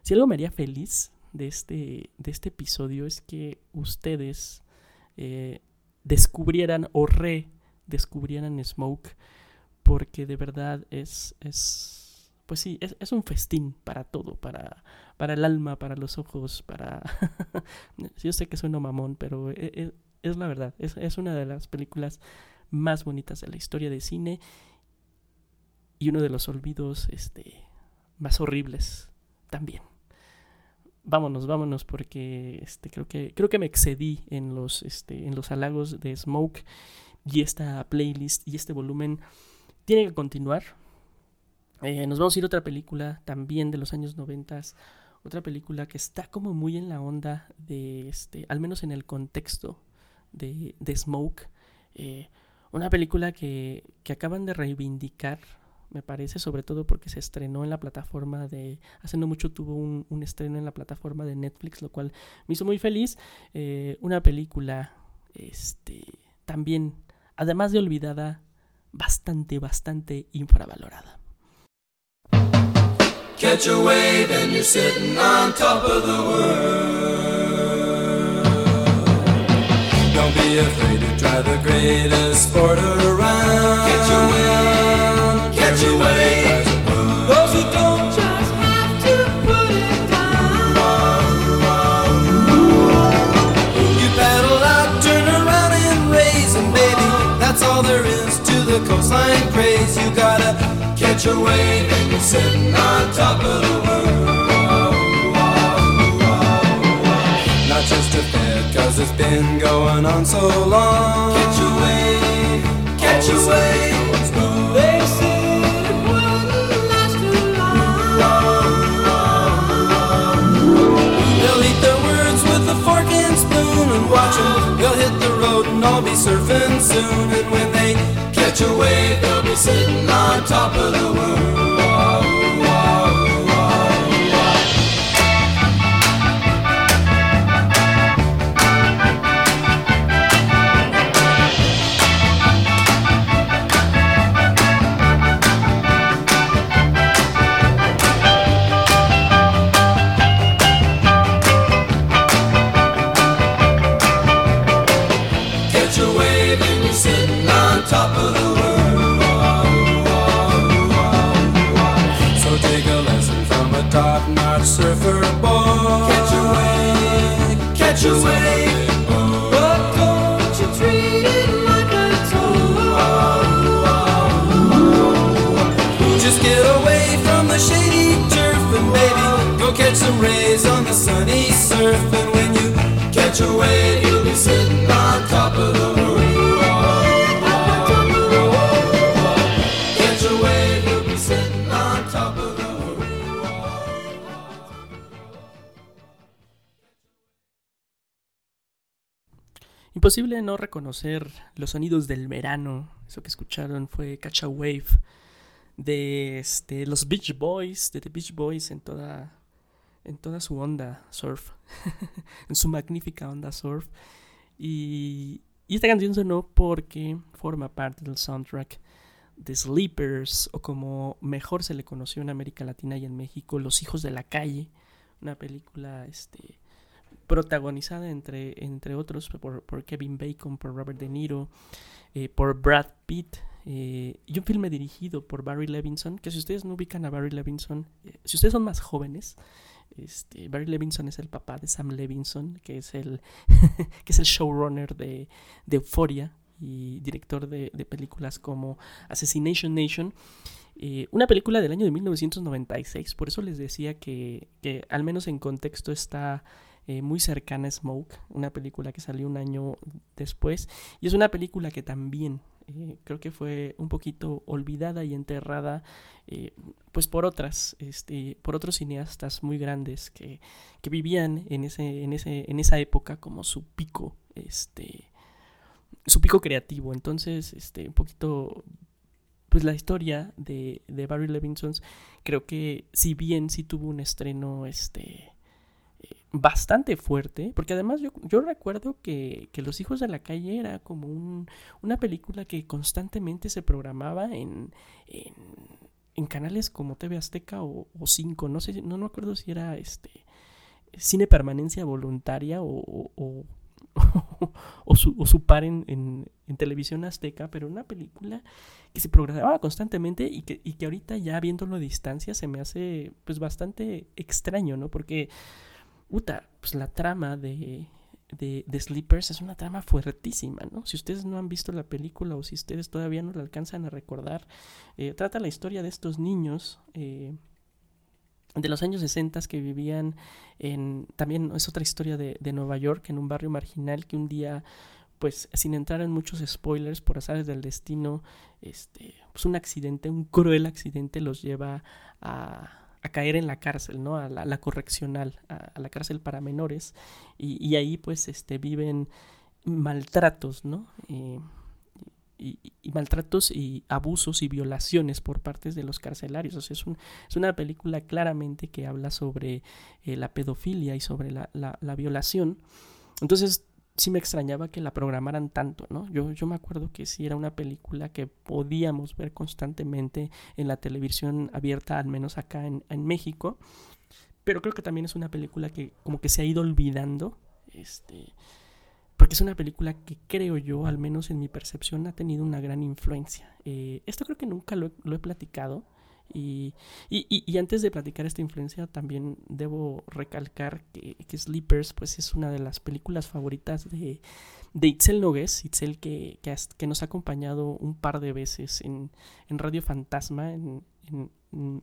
si algo me haría feliz de este, de este episodio es que ustedes eh, descubrieran o redescubrieran Smoke porque de verdad es, es pues sí, es, es, un festín para todo, para, para el alma, para los ojos, para... Yo sé que suena mamón, pero es, e, es la verdad, es, es, una de las películas más bonitas de la historia de cine y uno de los olvidos este, más horribles también. Vámonos, vámonos, porque este, creo, que, creo que me excedí en los, este, en los halagos de Smoke y esta playlist y este volumen tiene que continuar. Eh, nos vamos a ir a otra película también de los años 90. Otra película que está como muy en la onda de este, al menos en el contexto de, de Smoke. Eh, una película que, que acaban de reivindicar, me parece, sobre todo porque se estrenó en la plataforma de. Hace no mucho tuvo un, un estreno en la plataforma de Netflix, lo cual me hizo muy feliz. Eh, una película, este, también, además de olvidada, bastante, bastante infravalorada. Catch a wave and you're sitting on top of the world. be afraid to try the greatest sport around. Catch a wave, catch a wave. Coastline craze. You gotta catch a wave and you're sitting on top of the world. Not just a fad, cause it's been going on so long. Catch a wave, catch a wave. They said it wouldn't last too long. They'll eat their words with a fork and spoon and watch them. They'll hit the road and all be surfing soon. And when they catch a wave, they'll be sitting on top of the world. Imposible no reconocer los sonidos del verano. Eso que escucharon fue Catch a Wave de este, los Beach Boys, de The Beach Boys en toda, en toda su onda surf, en su magnífica onda surf. Y, esta canción sonó porque forma parte del soundtrack de Sleepers, o como mejor se le conoció en América Latina y en México, Los Hijos de la Calle, una película este, protagonizada entre, entre otros por, por Kevin Bacon, por Robert De Niro, eh, por Brad Pitt, eh, y un filme dirigido por Barry Levinson, que si ustedes no ubican a Barry Levinson, eh, si ustedes son más jóvenes, este, Barry Levinson es el papá de Sam Levinson, que es el, que es el showrunner de, de Euphoria y director de, películas como Assassination Nation. Eh, una película del año de 1996, por eso les decía que, que al menos en contexto está eh, muy cercana a Smoke, una película que salió un año después, y es una película que también eh, creo que fue un poquito olvidada y enterrada eh, pues por otras este por otros cineastas muy grandes que, que vivían en ese en ese en esa época como su pico este su pico creativo. Entonces este un poquito pues la historia de, de Barry Levinson creo que si bien sí tuvo un estreno este bastante fuerte, porque además yo, yo recuerdo que, que, Los Hijos de la Calle era como un, una película que constantemente se programaba en, en, canales como TV Azteca o, o Cinco, no sé, no me acuerdo si era este cine permanencia voluntaria o, o, o su, o su par en, en, en, televisión azteca, pero una película que se programaba constantemente y que, y que ahorita ya viéndolo a distancia se me hace pues bastante extraño, ¿no? Porque Uta, pues la trama de, de, Sleepers es una trama fuertísima, ¿no? Si ustedes no han visto la película o si ustedes todavía no la alcanzan a recordar, eh, trata la historia de estos niños eh, de los años 60 que vivían en, también es otra historia de, de, Nueva York, en un barrio marginal que un día, pues sin entrar en muchos spoilers, por azares del destino, este, pues un accidente, un cruel accidente los lleva a a caer en la cárcel, ¿no? A la, la correccional, a, la cárcel para menores. Y, y, ahí pues este, viven maltratos, ¿no? Eh, y, y, maltratos y abusos y violaciones por parte de los carcelarios. O sea, es, un, es una película claramente que habla sobre eh, la pedofilia y sobre la, la, la violación. Entonces, sí me extrañaba que la programaran tanto, ¿no? Yo, yo me acuerdo que sí era una película que podíamos ver constantemente en la televisión abierta, al menos acá en, en México, pero creo que también es una película que como que se ha ido olvidando, este, porque es una película que creo yo, al menos en mi percepción, ha tenido una gran influencia. Eh, esto creo que nunca lo, lo he platicado. Y, y- y- antes de platicar esta influencia, también debo recalcar que, que Sleepers pues, es una de las películas favoritas de, de Itzel Nogués. Itzel que, que, has- que nos ha acompañado un par de veces en, en Radio Fantasma, en- en-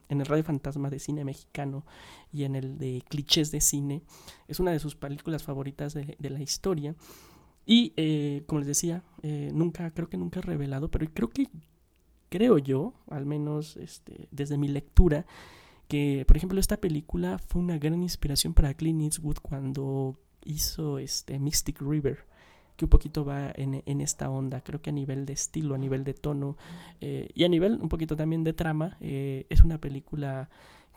en el Radio Fantasma de cine mexicano y en el de clichés de cine. Es una de sus películas favoritas de, de la historia. Y eh, como les decía, eh, nunca, creo que nunca he revelado, pero creo que, creo yo, al menos este, desde mi lectura, que por ejemplo esta película fue una gran inspiración para Clint Eastwood cuando hizo este Mystic River, que un poquito va en, en esta onda, creo que a nivel de estilo, a nivel de tono eh, y a nivel un poquito también de trama, eh, es una película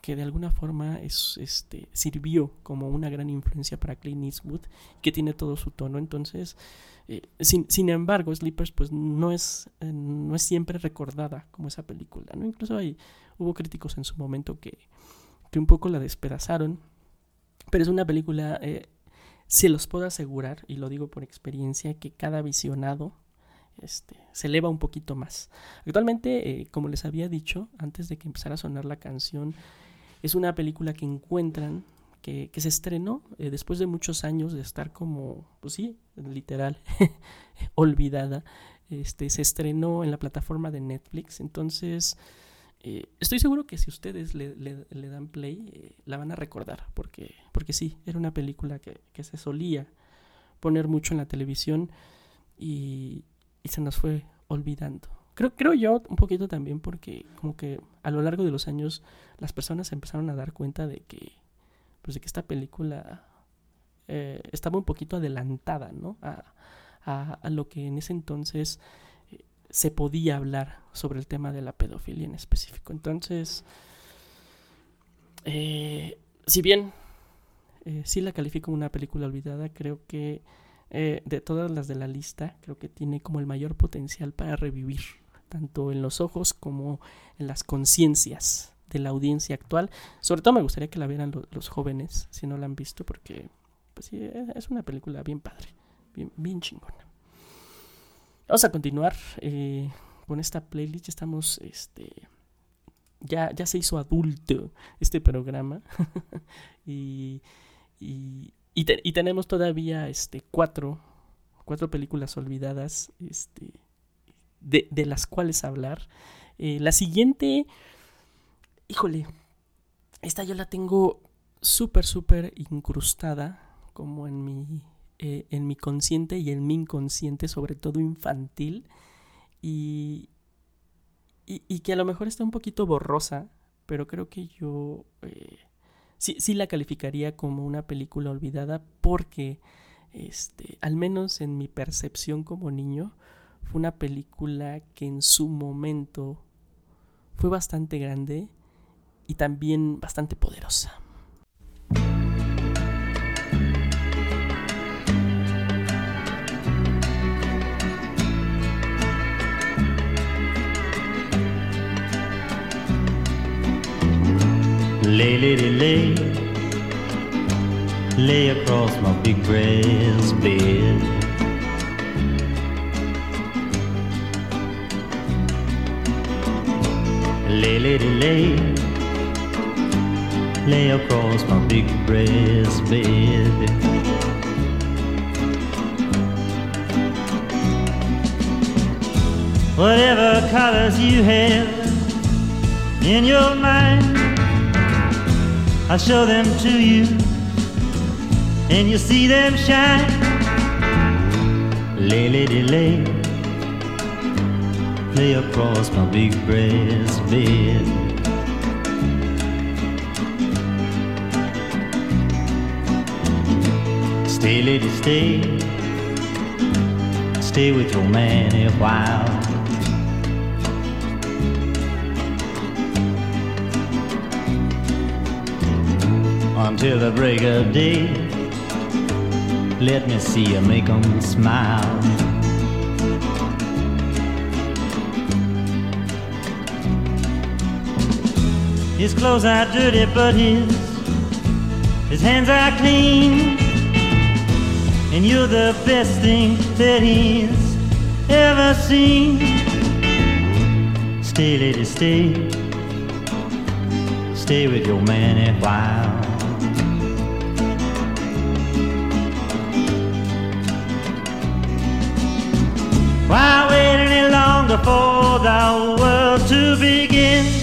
que de alguna forma es, este, sirvió como una gran influencia para Clint Eastwood, que tiene todo su tono. Entonces, eh, sin, embargo, Sleepers pues no es, eh, no es siempre recordada como esa película. Incluso hay, hubo críticos en su momento que, que un poco la despedazaron, pero es una película, eh, se los puedo asegurar, y lo digo por experiencia, que cada visionado este, se eleva un poquito más. Actualmente, eh, como les había dicho, antes de que empezara a sonar la canción, es una película que encuentran, que, que se estrenó eh, después de muchos años de estar como, pues sí, literal, olvidada. Este, se estrenó en la plataforma de Netflix. Entonces, eh, estoy seguro que si ustedes le, le- dan play, eh, la van a recordar. Porque, porque sí, era una película que, que se solía poner mucho en la televisión y, y se nos fue olvidando. Creo, creo yo un poquito también porque como que a lo largo de los años las personas empezaron a dar cuenta de que, pues de que esta película eh, estaba un poquito adelantada, ¿no? A, a- lo que en ese entonces eh, se podía hablar sobre el tema de la pedofilia en específico. Entonces, eh, si bien eh, sí la califico una película olvidada, creo que eh, de todas las de la lista, creo que tiene como el mayor potencial para revivir, tanto en los ojos como en las conciencias de la audiencia actual. Sobre todo me gustaría que la vieran lo- los jóvenes, si no la han visto, porque pues sí, eh, es una película bien padre, bien, bien chingona. Vamos a continuar eh, con esta playlist. Estamos, este, ya, ya se hizo adulto este programa y, y, y tenemos todavía este, cuatro, cuatro películas olvidadas este, de, de las cuales hablar. Eh, la siguiente, híjole, esta yo la tengo súper, súper incrustada como en mi, eh, en mi consciente y en mi inconsciente, sobre todo infantil, y, y, que a lo mejor está un poquito borrosa, pero creo que yo eh, sí, sí la calificaría como una película olvidada porque, este, al menos en mi percepción como niño, fue una película que en su momento fue bastante grande y también bastante poderosa. Big. Lay, lady, lay, lay across my big brass bed. Whatever colors you have in your mind. I'll show them to you, and you'll see them shine. Lay, lady, lay, lay across my big brass bed. Stay, lady, stay, stay with your man a while. until the break of day. Let me see you make 'em smile. His clothes are dirty, but his his hands are clean. and you're the best thing that he's ever seen. Stay, lady, stay. Stay with your man a while. Why wait any longer for the world to begin?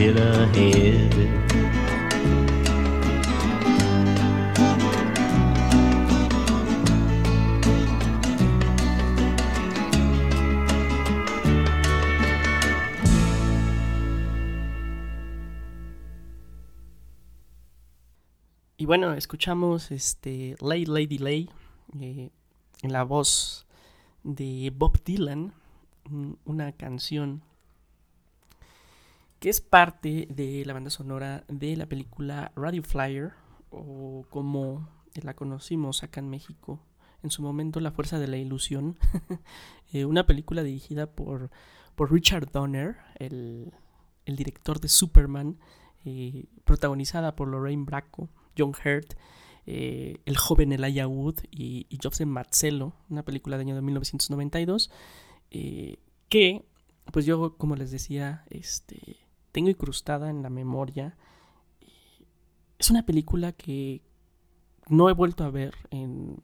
Y bueno, escuchamos este Lay Lady Lay eh, en la voz de Bob Dylan, una canción que es parte de la banda sonora de la película Radio Flyer, o como la conocimos acá en México, en su momento La Fuerza de la Ilusión, eh, una película dirigida por, por Richard Donner, el, el director de Superman, eh, protagonizada por Lorraine Bracco, John Hurt, eh, el joven Elijah Wood y, y Joseph Mazzello, una película de año de 1992, eh, que, pues yo, como les decía, este, tengo incrustada en la memoria. Es una película que no he vuelto a ver en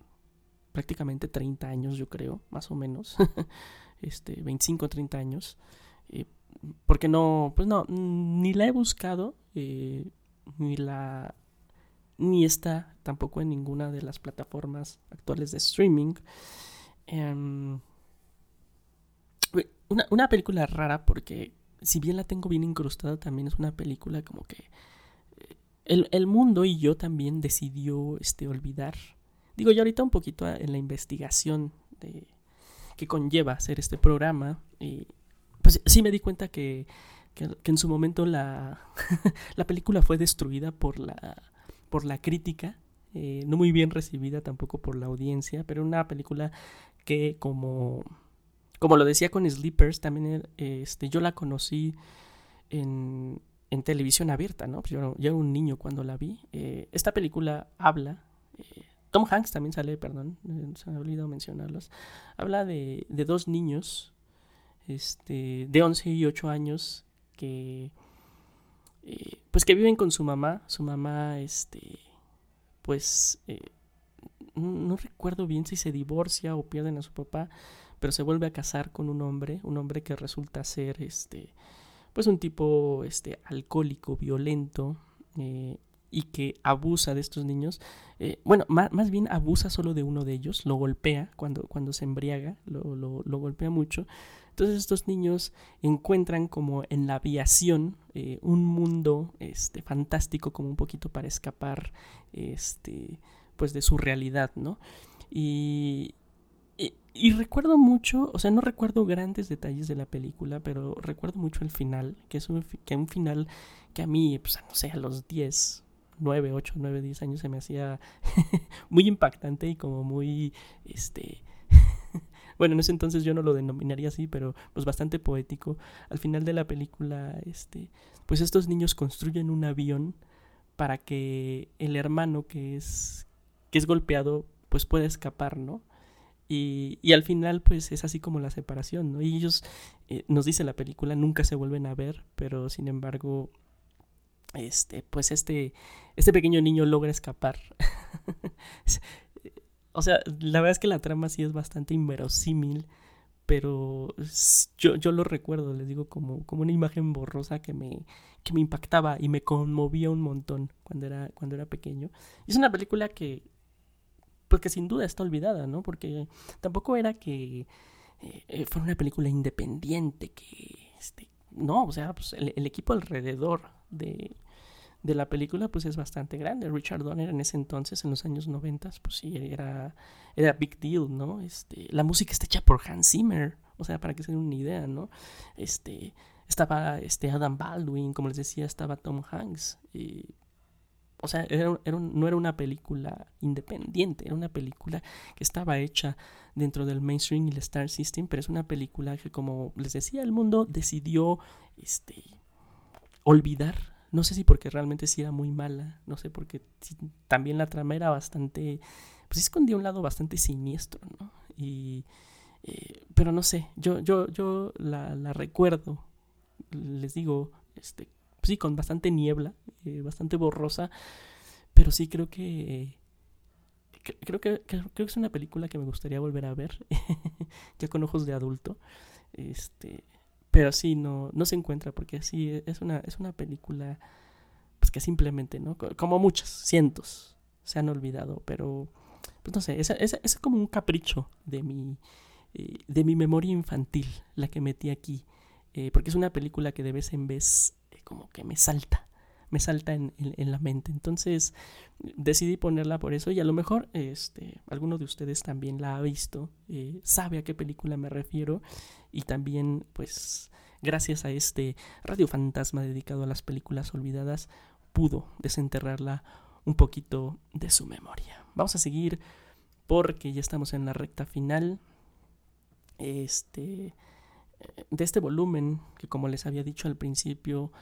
prácticamente 30 años, yo creo, más o menos, este, 25 o 30 años, eh, porque no, pues no, ni la he buscado, eh, ni la ni está tampoco en ninguna de las plataformas actuales de streaming. Um, una, una, película rara porque si bien la tengo bien incrustada, también es una película como que el, el mundo y yo también decidió este, olvidar. Digo, yo ahorita un poquito en la investigación de, que conlleva hacer este programa, y pues sí me di cuenta que, que, que en su momento la, la película fue destruida por la por la crítica, eh, no muy bien recibida tampoco por la audiencia, pero una película que como, como lo decía con Sleepers, también este, yo la conocí en, televisión abierta, ¿no? Pues yo, era un niño cuando la vi. Eh, esta película habla, eh, Tom Hanks también sale, perdón, se me ha olvidado mencionarlos, habla de, de dos niños este, de 11 y 8 años que eh, pues que viven con su mamá. Su mamá, este, pues, eh, no recuerdo bien si se divorcia o pierden a su papá, pero se vuelve a casar con un hombre, un hombre que resulta ser, este, pues un tipo, este, alcohólico, violento, eh, y que abusa de estos niños. Eh, bueno, más, más, bien abusa solo de uno de ellos, lo golpea cuando, cuando se embriaga, lo, lo, golpea mucho. Entonces estos niños encuentran como en la aviación eh, un mundo este, fantástico como un poquito para escapar este, pues de su realidad, ¿no? Y, y, recuerdo mucho, o sea, no recuerdo grandes detalles de la película, pero recuerdo mucho el final, que es un, que un final que a mí, pues no sé, a los 10, 9, 8, 9, 10 años se me hacía muy impactante y como muy, este, bueno, en ese entonces yo no lo denominaría así, pero pues bastante poético. Al final de la película, este, pues estos niños construyen un avión para que el hermano que es, que es golpeado, pues pueda escapar, ¿no? Y, y, al final, pues es así como la separación, ¿no? Y ellos, eh, nos dice la película, nunca se vuelven a ver, pero sin embargo, este, pues este, este pequeño niño logra escapar. O sea, la verdad es que la trama sí es bastante inverosímil, pero yo, yo lo recuerdo, les digo, como, como una imagen borrosa que me, que me impactaba y me conmovía un montón cuando era, cuando era pequeño. Y es una película que, pues que sin duda está olvidada, ¿no? Porque tampoco era que eh, eh, fuera una película independiente, que, este, no, o sea, pues el, el equipo alrededor de, de la película pues es bastante grande. Richard Donner en ese entonces, en los años 90, pues sí, era, era big deal, ¿no? Este, la música está hecha por Hans Zimmer, o sea, para que se den una idea, ¿no? Este, estaba este Adam Baldwin, como les decía, estaba Tom Hanks. y, o sea, era, no era una película independiente, era una película que estaba hecha dentro del mainstream y el Star System, pero es una película que, como les decía, el mundo decidió este, olvidar. No sé si porque realmente sí era muy mala, no sé porque también la trama era bastante, pues escondía un lado bastante siniestro, ¿no? Y, eh, pero no sé, yo, yo, yo la, la recuerdo, les digo, este, sí, con bastante niebla, eh, bastante borrosa, pero sí creo que, cre- creo que, creo que es una película que me gustaría volver a ver, ya con ojos de adulto, este, pero sí, no, no se encuentra porque sí, e, es una, es una película pues que simplemente, ¿no? Co- Como muchas, cientos, se han olvidado, pero pues no sé, esa- es como un capricho de mi, eh, de mi memoria infantil, la que metí aquí, eh, porque es una película que de vez en vez como que me salta, me salta en, en- en la mente, entonces decidí ponerla por eso y a lo mejor este, alguno de ustedes también la ha visto, eh, sabe a qué película me refiero y también pues gracias a este Radio Fantasma dedicado a las películas olvidadas pudo desenterrarla un poquito de su memoria. Vamos a seguir porque ya estamos en la recta final este eh, de este volumen que como les había dicho al principio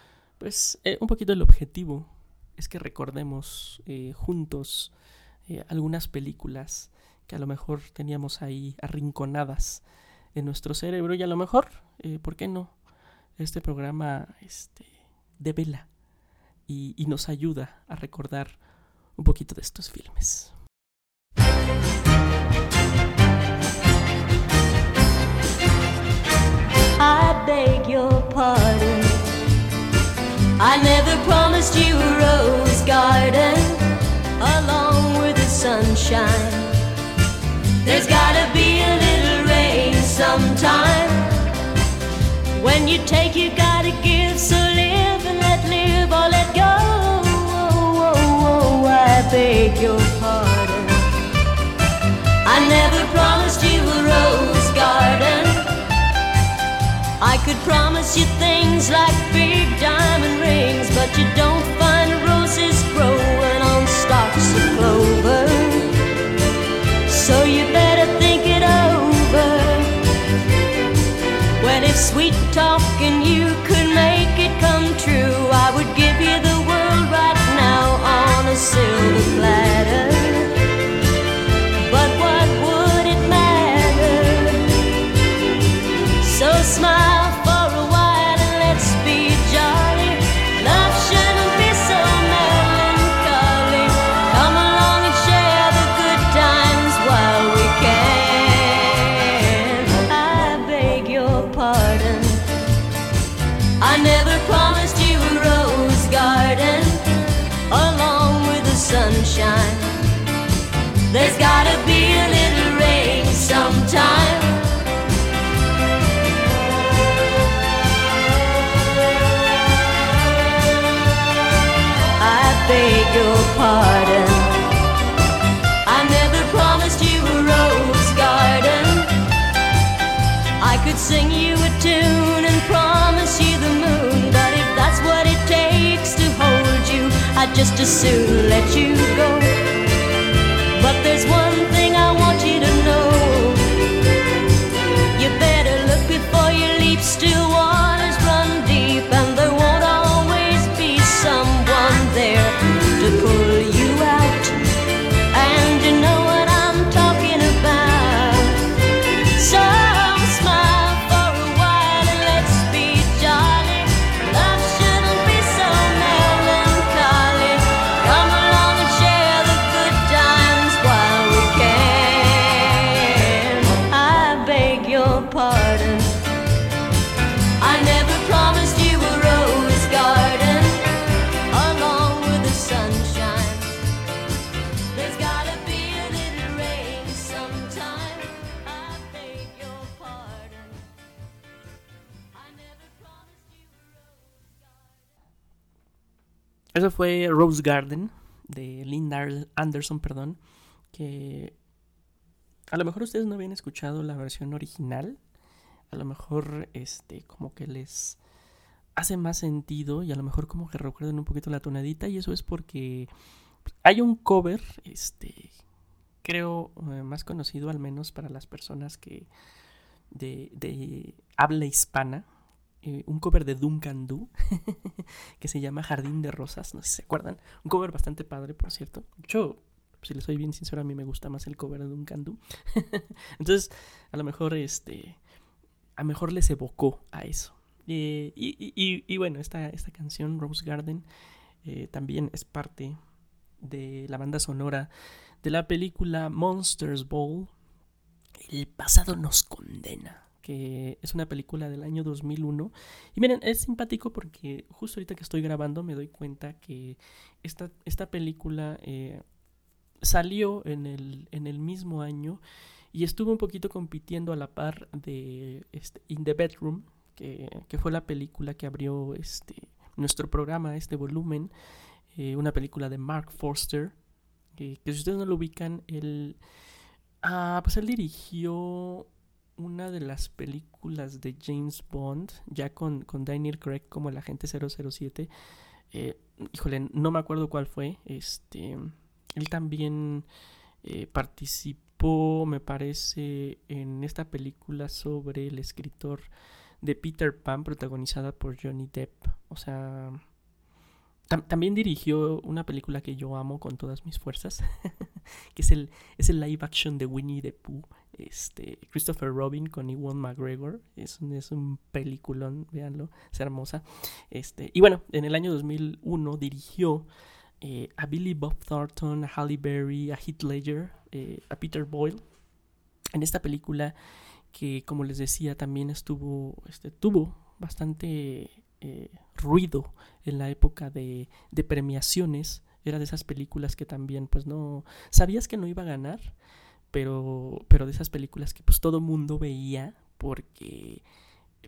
pues eh, un poquito el objetivo es que recordemos eh, juntos eh, algunas películas que a lo mejor teníamos ahí arrinconadas en nuestro cerebro y a lo mejor, ¿por qué no? Este programa este, devela y, y nos ayuda a recordar un poquito de estos filmes. I beg your pardon. I never promised you a rose garden along with the sunshine. There's gotta be a little rain sometime. When you take, you gotta give. So live and let live or let go. Oh, oh, oh, I beg your pardon. I never promised you a rose garden. I could promise you don't find roses growing on stalks of clover. So you better think it over. Well, if sweet talking you could just as soon let you go. But there's one eso fue Rose Garden de Linda Anderson, perdón, que a lo mejor ustedes no habían escuchado la versión original, a lo mejor este como que les hace más sentido y a lo mejor como que recuerden un poquito la tonadita. Y eso es porque hay un cover, este, creo eh, más conocido al menos para las personas que de, de habla hispana, eh, un cover de Duncan Du que se llama Jardín de Rosas, no sé si se acuerdan, un cover bastante padre por cierto, yo si les soy bien sincero a mí me gusta más el cover de Duncan Du. Entonces a lo mejor este a lo mejor les evocó a eso. Eh, y, bueno, esta, esta canción, Rose Garden, eh, también es parte de la banda sonora de la película Monsters Ball. El pasado nos condena, que es una película del año 2001. Y miren, es simpático porque justo ahorita que estoy grabando me doy cuenta que esta, esta película eh, salió en el, en el mismo año y estuvo un poquito compitiendo a la par de este, In the Bedroom, que, fue la película que abrió este, nuestro programa, este volumen, eh, una película de Mark Forster, que si ustedes no lo ubican, él, ah, pues él dirigió una de las películas de James Bond, ya con, con Daniel Craig como el agente 007. Eh, híjole, no me acuerdo cuál fue. Este, él también eh, participó, me parece, en esta película sobre el escritor de Peter Pan protagonizada por Johnny Depp. O sea, también dirigió una película que yo amo con todas mis fuerzas, que es el, es el live action de Winnie the Pooh. Este, Christopher Robin con Ewan McGregor. Es un, es un peliculón, véanlo, es hermosa. Este, y bueno, en el año 2001 dirigió eh, a Billy Bob Thornton, a Halle Berry, a Heath Ledger, eh, a Peter Boyle. En esta película que como les decía también estuvo, este, tuvo bastante eh, ruido en la época de, premiaciones. Era de esas películas que también, pues no, sabías que no iba a ganar, pero, pero de esas películas que pues todo mundo veía porque,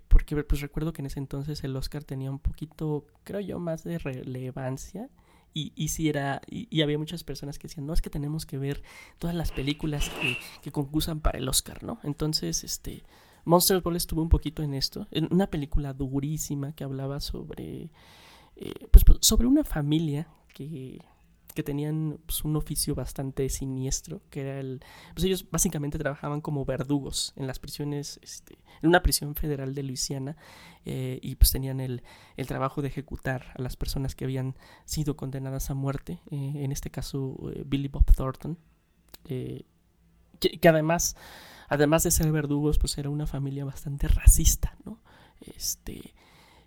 porque pues recuerdo que en ese entonces el Oscar tenía un poquito, creo yo, más de relevancia y, y, si era, y, había muchas personas que decían, no, es que tenemos que ver todas las películas que, que concursan para el Oscar, ¿no? Entonces, este, Monster Ball estuvo un poquito en esto, en una película durísima que hablaba sobre, eh, pues, pues, sobre una familia que que tenían pues, un oficio bastante siniestro, que era el... Pues ellos básicamente trabajaban como verdugos en las prisiones, este, en una prisión federal de Luisiana, eh, y pues tenían el, el, trabajo de ejecutar a las personas que habían sido condenadas a muerte, eh, en este caso Billy Bob Thornton, que, además, además de ser verdugos, pues era una familia bastante racista, ¿no? Este...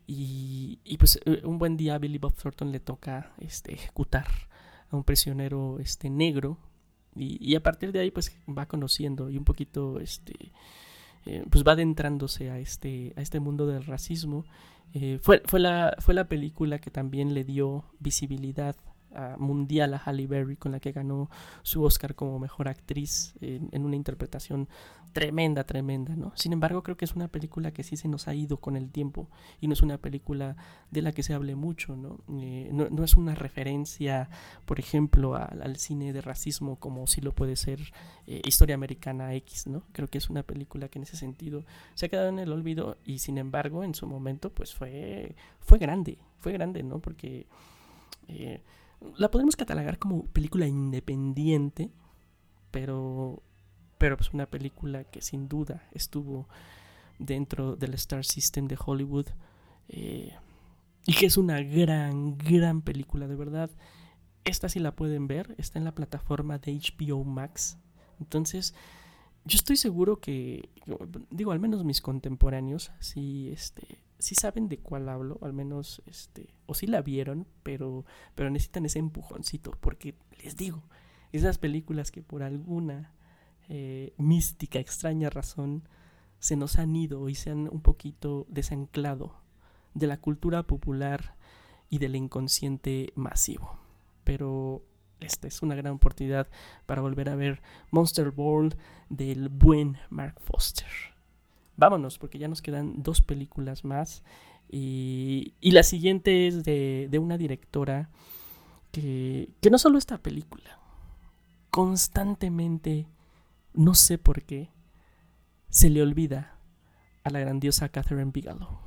Y, y, pues un buen día a Billy Bob Thornton le toca este, ejecutar a un prisionero este, negro y, a partir de ahí pues va conociendo y un poquito este eh, pues va adentrándose a este a este mundo del racismo eh, fue, fue, la, fue la película que también le dio visibilidad mundial a Halle Berry, con la que ganó su Oscar como mejor actriz en, una interpretación tremenda, tremenda, ¿no? Sin embargo, creo que es una película que sí se nos ha ido con el tiempo y no es una película de la que se hable mucho, ¿no? Eh, no, es una referencia, por ejemplo, al cine de racismo como si lo puede ser eh, Historia Americana X, ¿no? Creo que es una película que en ese sentido se ha quedado en el olvido y sin embargo en su momento pues fue, fue grande, fue grande, ¿no? Porque... Eh, la podemos catalogar como película independiente, pero, pero pues una película que sin duda estuvo dentro del Star System de Hollywood eh, y que es una gran, gran película, de verdad. Esta sí la pueden ver, está en la plataforma de HBO Max. Entonces, yo estoy seguro que, digo, al menos mis contemporáneos, sí, este, sí saben de cuál hablo, al menos, este, o sí la vieron, pero, pero necesitan ese empujoncito, porque les digo, esas películas que por alguna eh, mística, extraña razón se nos han ido y se han un poquito desanclado de la cultura popular y del inconsciente masivo. Pero esta es una gran oportunidad para volver a ver Monster Ball del buen Mark Foster vámonos, porque ya nos quedan dos películas más. Y, y la siguiente es de, de una directora que, que no solo esta película, constantemente, no sé por qué, se le olvida a la grandiosa Catherine Bigelow.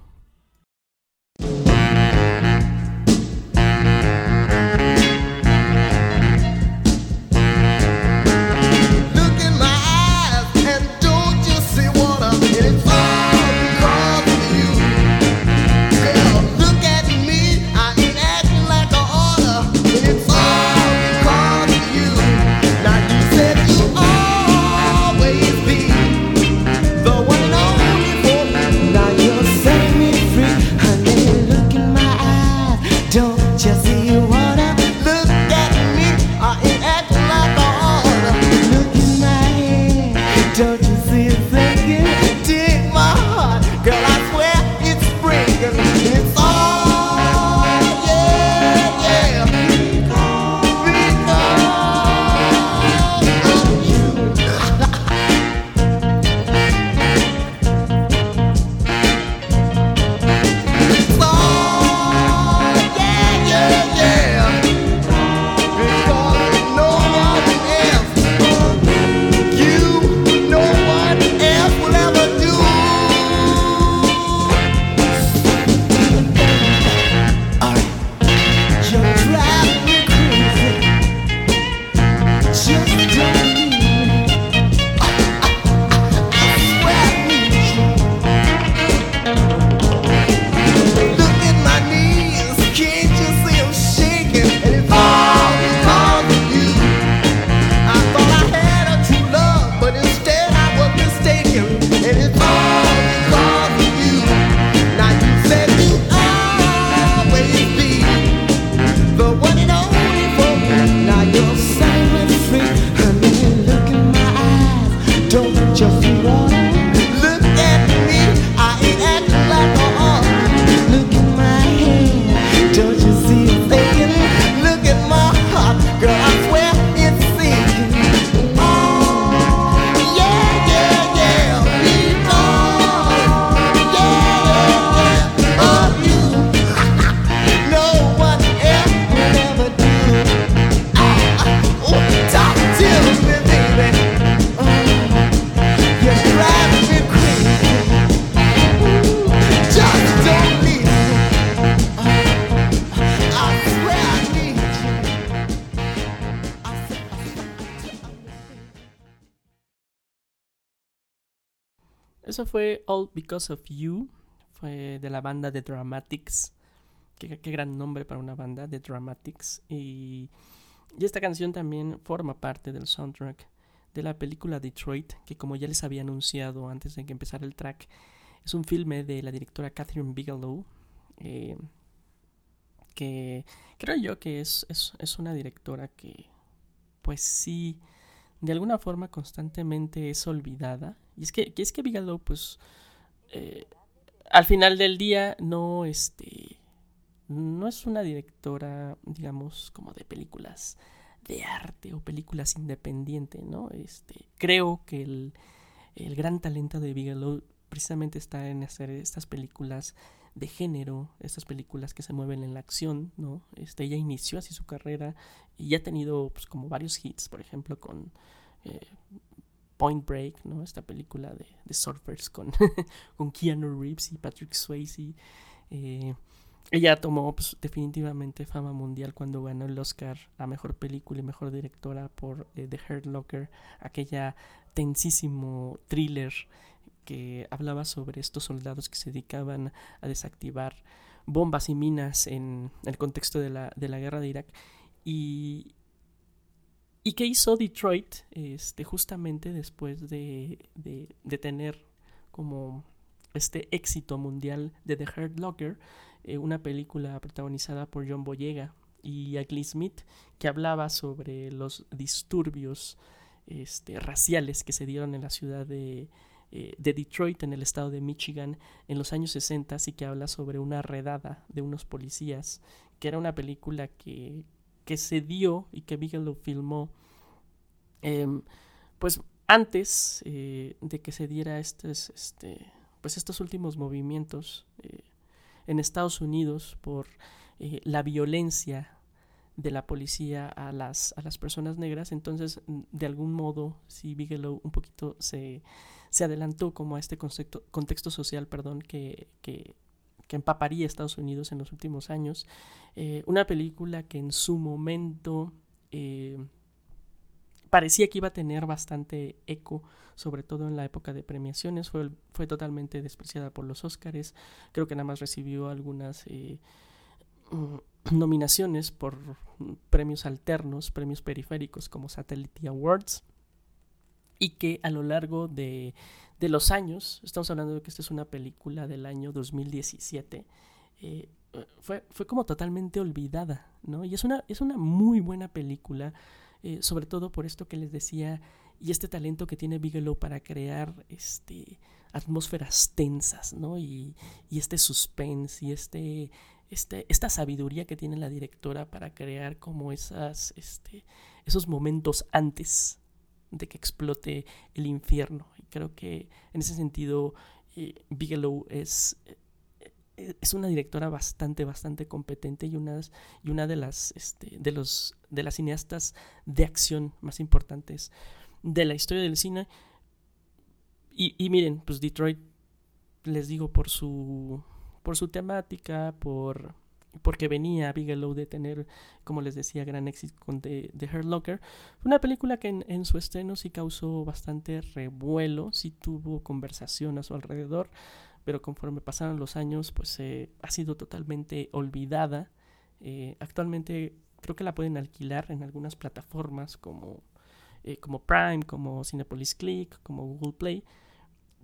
Because of You, fue de la banda The Dramatics. Qué, gran nombre para una banda, The Dramatics. Y, y esta canción también forma parte del soundtrack de la película Detroit, que como ya les había anunciado antes de que empezara el track, es un filme de la directora Catherine Bigelow, eh, que creo yo que es, es, es una directora que, pues sí, de alguna forma constantemente es olvidada. Y es que, que es que Bigelow, pues, al final del día no, este, no es una directora, digamos, como de películas de arte o películas independientes, ¿no? Este, creo que el, el gran talento de Bigelow precisamente está en hacer estas películas de género, estas películas que se mueven en la acción, ¿no? Este, ella inició así su carrera y ya ha tenido pues, como varios hits, por ejemplo, con eh, Point Break, ¿no? Esta película de, de surfers con, con Keanu Reeves y Patrick Swayze. Eh, ella tomó pues, definitivamente fama mundial cuando ganó el Oscar a Mejor Película y Mejor Directora por eh, The Hurt Locker, aquella tensísimo thriller que hablaba sobre estos soldados que se dedicaban a desactivar bombas y minas en el contexto de la, de la guerra de Irak. Y, y que hizo Detroit este, justamente después de, de, tener como este éxito mundial de The Hurt Locker, eh, una película protagonizada por John Boyega y Ugly Smith, que hablaba sobre los disturbios este, raciales que se dieron en la ciudad de, eh, de Detroit, en el estado de Michigan, en los años 60, y que habla sobre una redada de unos policías, que era una película que, que se dio y que Bigelow filmó, eh, pues antes eh, de que se diera estos, este, pues estos últimos movimientos eh, en Estados Unidos por eh, la violencia de la policía a las, a las personas negras. Entonces, de algún modo, si Bigelow un poquito se, se adelantó como a este contexto, contexto social, perdón, que, que, que empaparía Estados Unidos en los últimos años. Eh, una película que en su momento eh, parecía que iba a tener bastante eco, sobre todo en la época de premiaciones. Fue, fue totalmente despreciada por los Oscars. Creo que nada más recibió algunas eh, mm, nominaciones por premios alternos, premios periféricos como Satellite Awards. Y que a lo largo de, de los años, estamos hablando de que esta es una película del año 2017, eh, fue, fue como totalmente olvidada, ¿no? Y es una, es una muy buena película, eh, sobre todo por esto que les decía, y este talento que tiene Bigelow para crear este, atmósferas tensas, ¿no? Y, y este suspense y este, este, esta sabiduría que tiene la directora para crear como esas, este, esos momentos antes de que explote el infierno. Y creo que en ese sentido eh, Bigelow es, eh, es una directora bastante, bastante competente y una, y una de, las, este, de, los, de las cineastas de acción más importantes de la historia del cine. Y, y miren, pues Detroit, les digo, por su, por su temática, por porque venía Bigelow de tener, como les decía, gran éxito con The, The Hurt Locker. Una película que en, su estreno sí causó bastante revuelo, sí tuvo conversación a su alrededor, pero conforme pasaron los años, pues eh, ha sido totalmente olvidada. Eh, actualmente creo que la pueden alquilar en algunas plataformas como, eh, como Prime, como Cinepolis Click, como Google Play,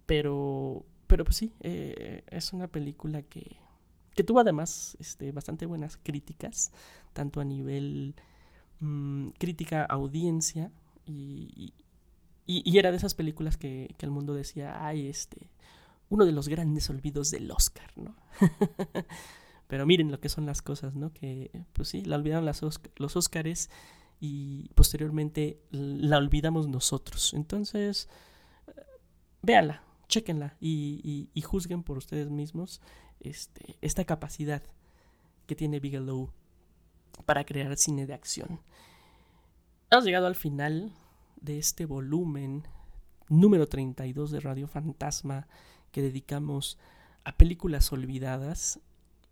pero, pero pues sí, es una película que que tuvo además este, bastante buenas críticas, tanto a nivel mm, crítica audiencia y, y, era de esas películas que, que, el mundo decía, ay, este, uno de los grandes olvidos del Oscar, ¿no? Pero miren lo que son las cosas, ¿no? Que, pues sí, la olvidaron las los Oscars y posteriormente la olvidamos nosotros. Entonces, véanla, chequenla y, y, juzguen por ustedes mismos este, esta capacidad que tiene Bigelow para crear cine de acción. Hemos llegado al final de este volumen número 32 de Radio Fantasma que dedicamos a películas olvidadas.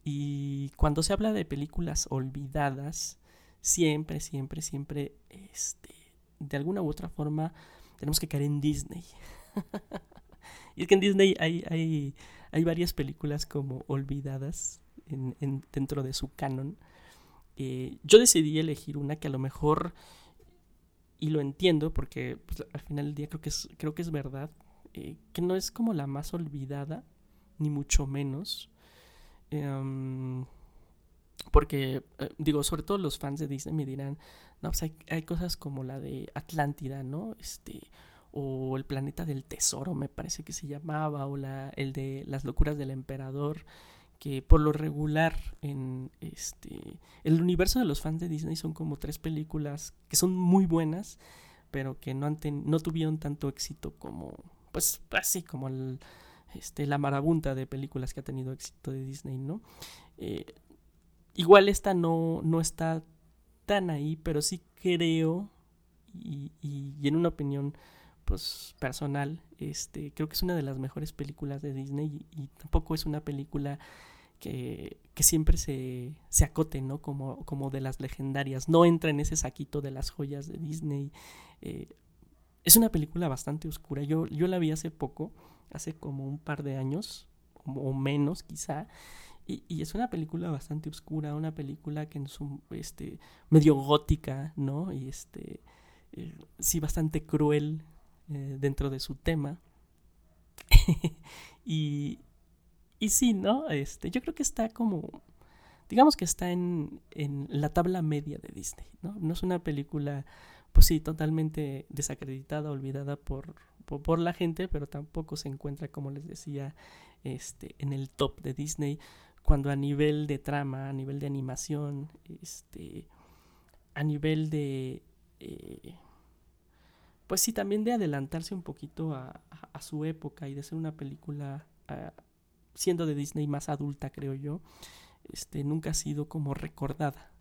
Y cuando se habla de películas olvidadas, siempre, siempre, siempre, este, de alguna u otra forma, tenemos que caer en Disney. y es que en Disney hay, hay, hay varias películas como olvidadas en, dentro de su canon. Yo decidí elegir una que a lo mejor, y lo entiendo porque pues, al final del día creo que es, creo que es verdad, eh, que no es como la más olvidada, ni mucho menos. Em, porque, eh, digo, sobre todo los fans de Disney me dirán, no, pues hay, hay, cosas como la de Atlántida, ¿no? Este, o El planeta del tesoro, me parece que se llamaba, o la, el de Las locuras del emperador, que por lo regular en este el universo de los fans de Disney son como tres películas que son muy buenas, pero que no, han no tuvieron tanto éxito como, pues así como el, este, la marabunta de películas que ha tenido éxito de Disney, ¿no? Eh, igual esta no, no está tan ahí, pero sí creo, y, y en una opinión pues personal, este, creo que es una de las mejores películas de Disney y, tampoco es una película que, que siempre se, se, acote, ¿no? Como, como de las legendarias, no entra en ese saquito de las joyas de Disney. Eh, es una película bastante oscura, yo, yo la vi hace poco, hace como un par de años, o menos quizá, y, y, es una película bastante oscura, una película que en su, este, medio gótica, ¿no? Y este, eh, sí, bastante cruel, eh, dentro de su tema. y, y sí, ¿no? Este, yo creo que está como, digamos que está en, en la tabla media de Disney, ¿no? No es una película, pues sí, totalmente desacreditada, olvidada por, por, la gente, pero tampoco se encuentra, como les decía, este, en el top de Disney, cuando a nivel de trama, a nivel de animación, este, a nivel de... Eh, pues sí, también de adelantarse un poquito a, su época y de ser una película siendo de Disney más adulta, creo yo, este, nunca ha sido como recordada.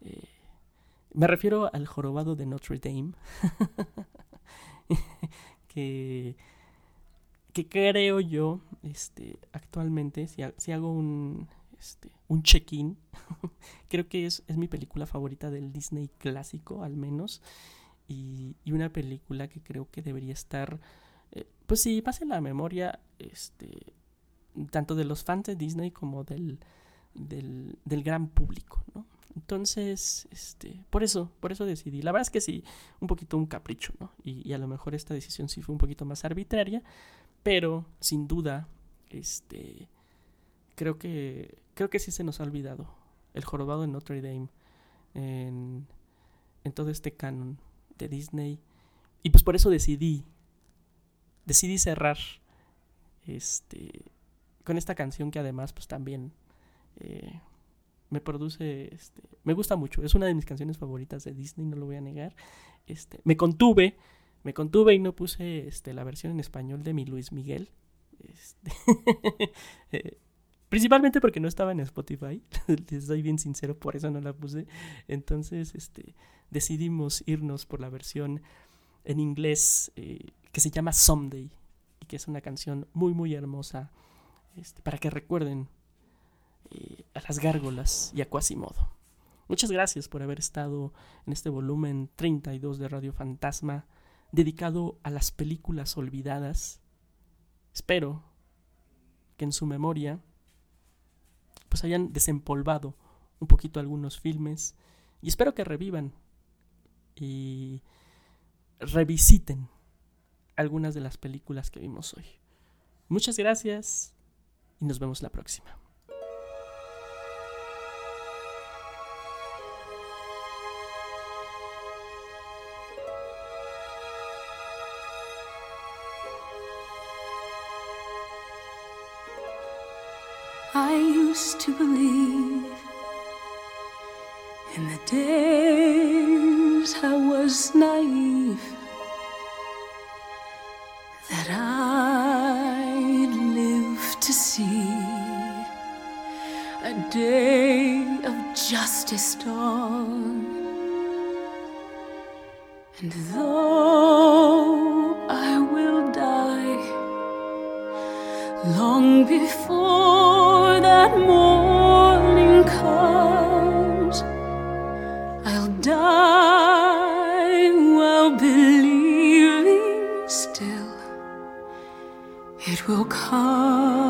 Eh, me refiero al jorobado de Notre Dame, que, que creo yo, este, actualmente, si, si hago un, este, un check-in, creo que es, es mi película favorita del Disney clásico, al menos, y, una película que creo que debería estar, eh, pues sí, más en la memoria, este, tanto de los fans de Disney como del, del, del gran público, ¿no? Entonces, este, por eso, por eso decidí. La verdad es que sí, un poquito un capricho, ¿no? Y, a lo mejor esta decisión sí fue un poquito más arbitraria, pero sin duda, este, creo que, creo que sí se nos ha olvidado el jorobado de Notre Dame en, en todo este canon de Disney. Y pues por eso decidí, decidí cerrar, este, con esta canción que además pues también eh, me produce, este, me gusta mucho, es una de mis canciones favoritas de Disney, no lo voy a negar. Este, me contuve, me contuve y no puse este, la versión en español de mi Luis Miguel. Este, eh, principalmente porque no estaba en Spotify, les soy bien sincero, por eso no la puse. Entonces, este, decidimos irnos por la versión en inglés eh, que se llama Someday y que es una canción muy muy hermosa este, para que recuerden eh, a las gárgolas y a Quasimodo. Muchas gracias por haber estado en este volumen 32 de Radio Fantasma dedicado a las películas olvidadas. Espero que en su memoria pues hayan desempolvado un poquito algunos filmes y espero que revivan y revisiten algunas de las películas que vimos hoy. Muchas gracias y nos vemos la próxima. And though I will die long before that morning comes, I'll die while believing still it will come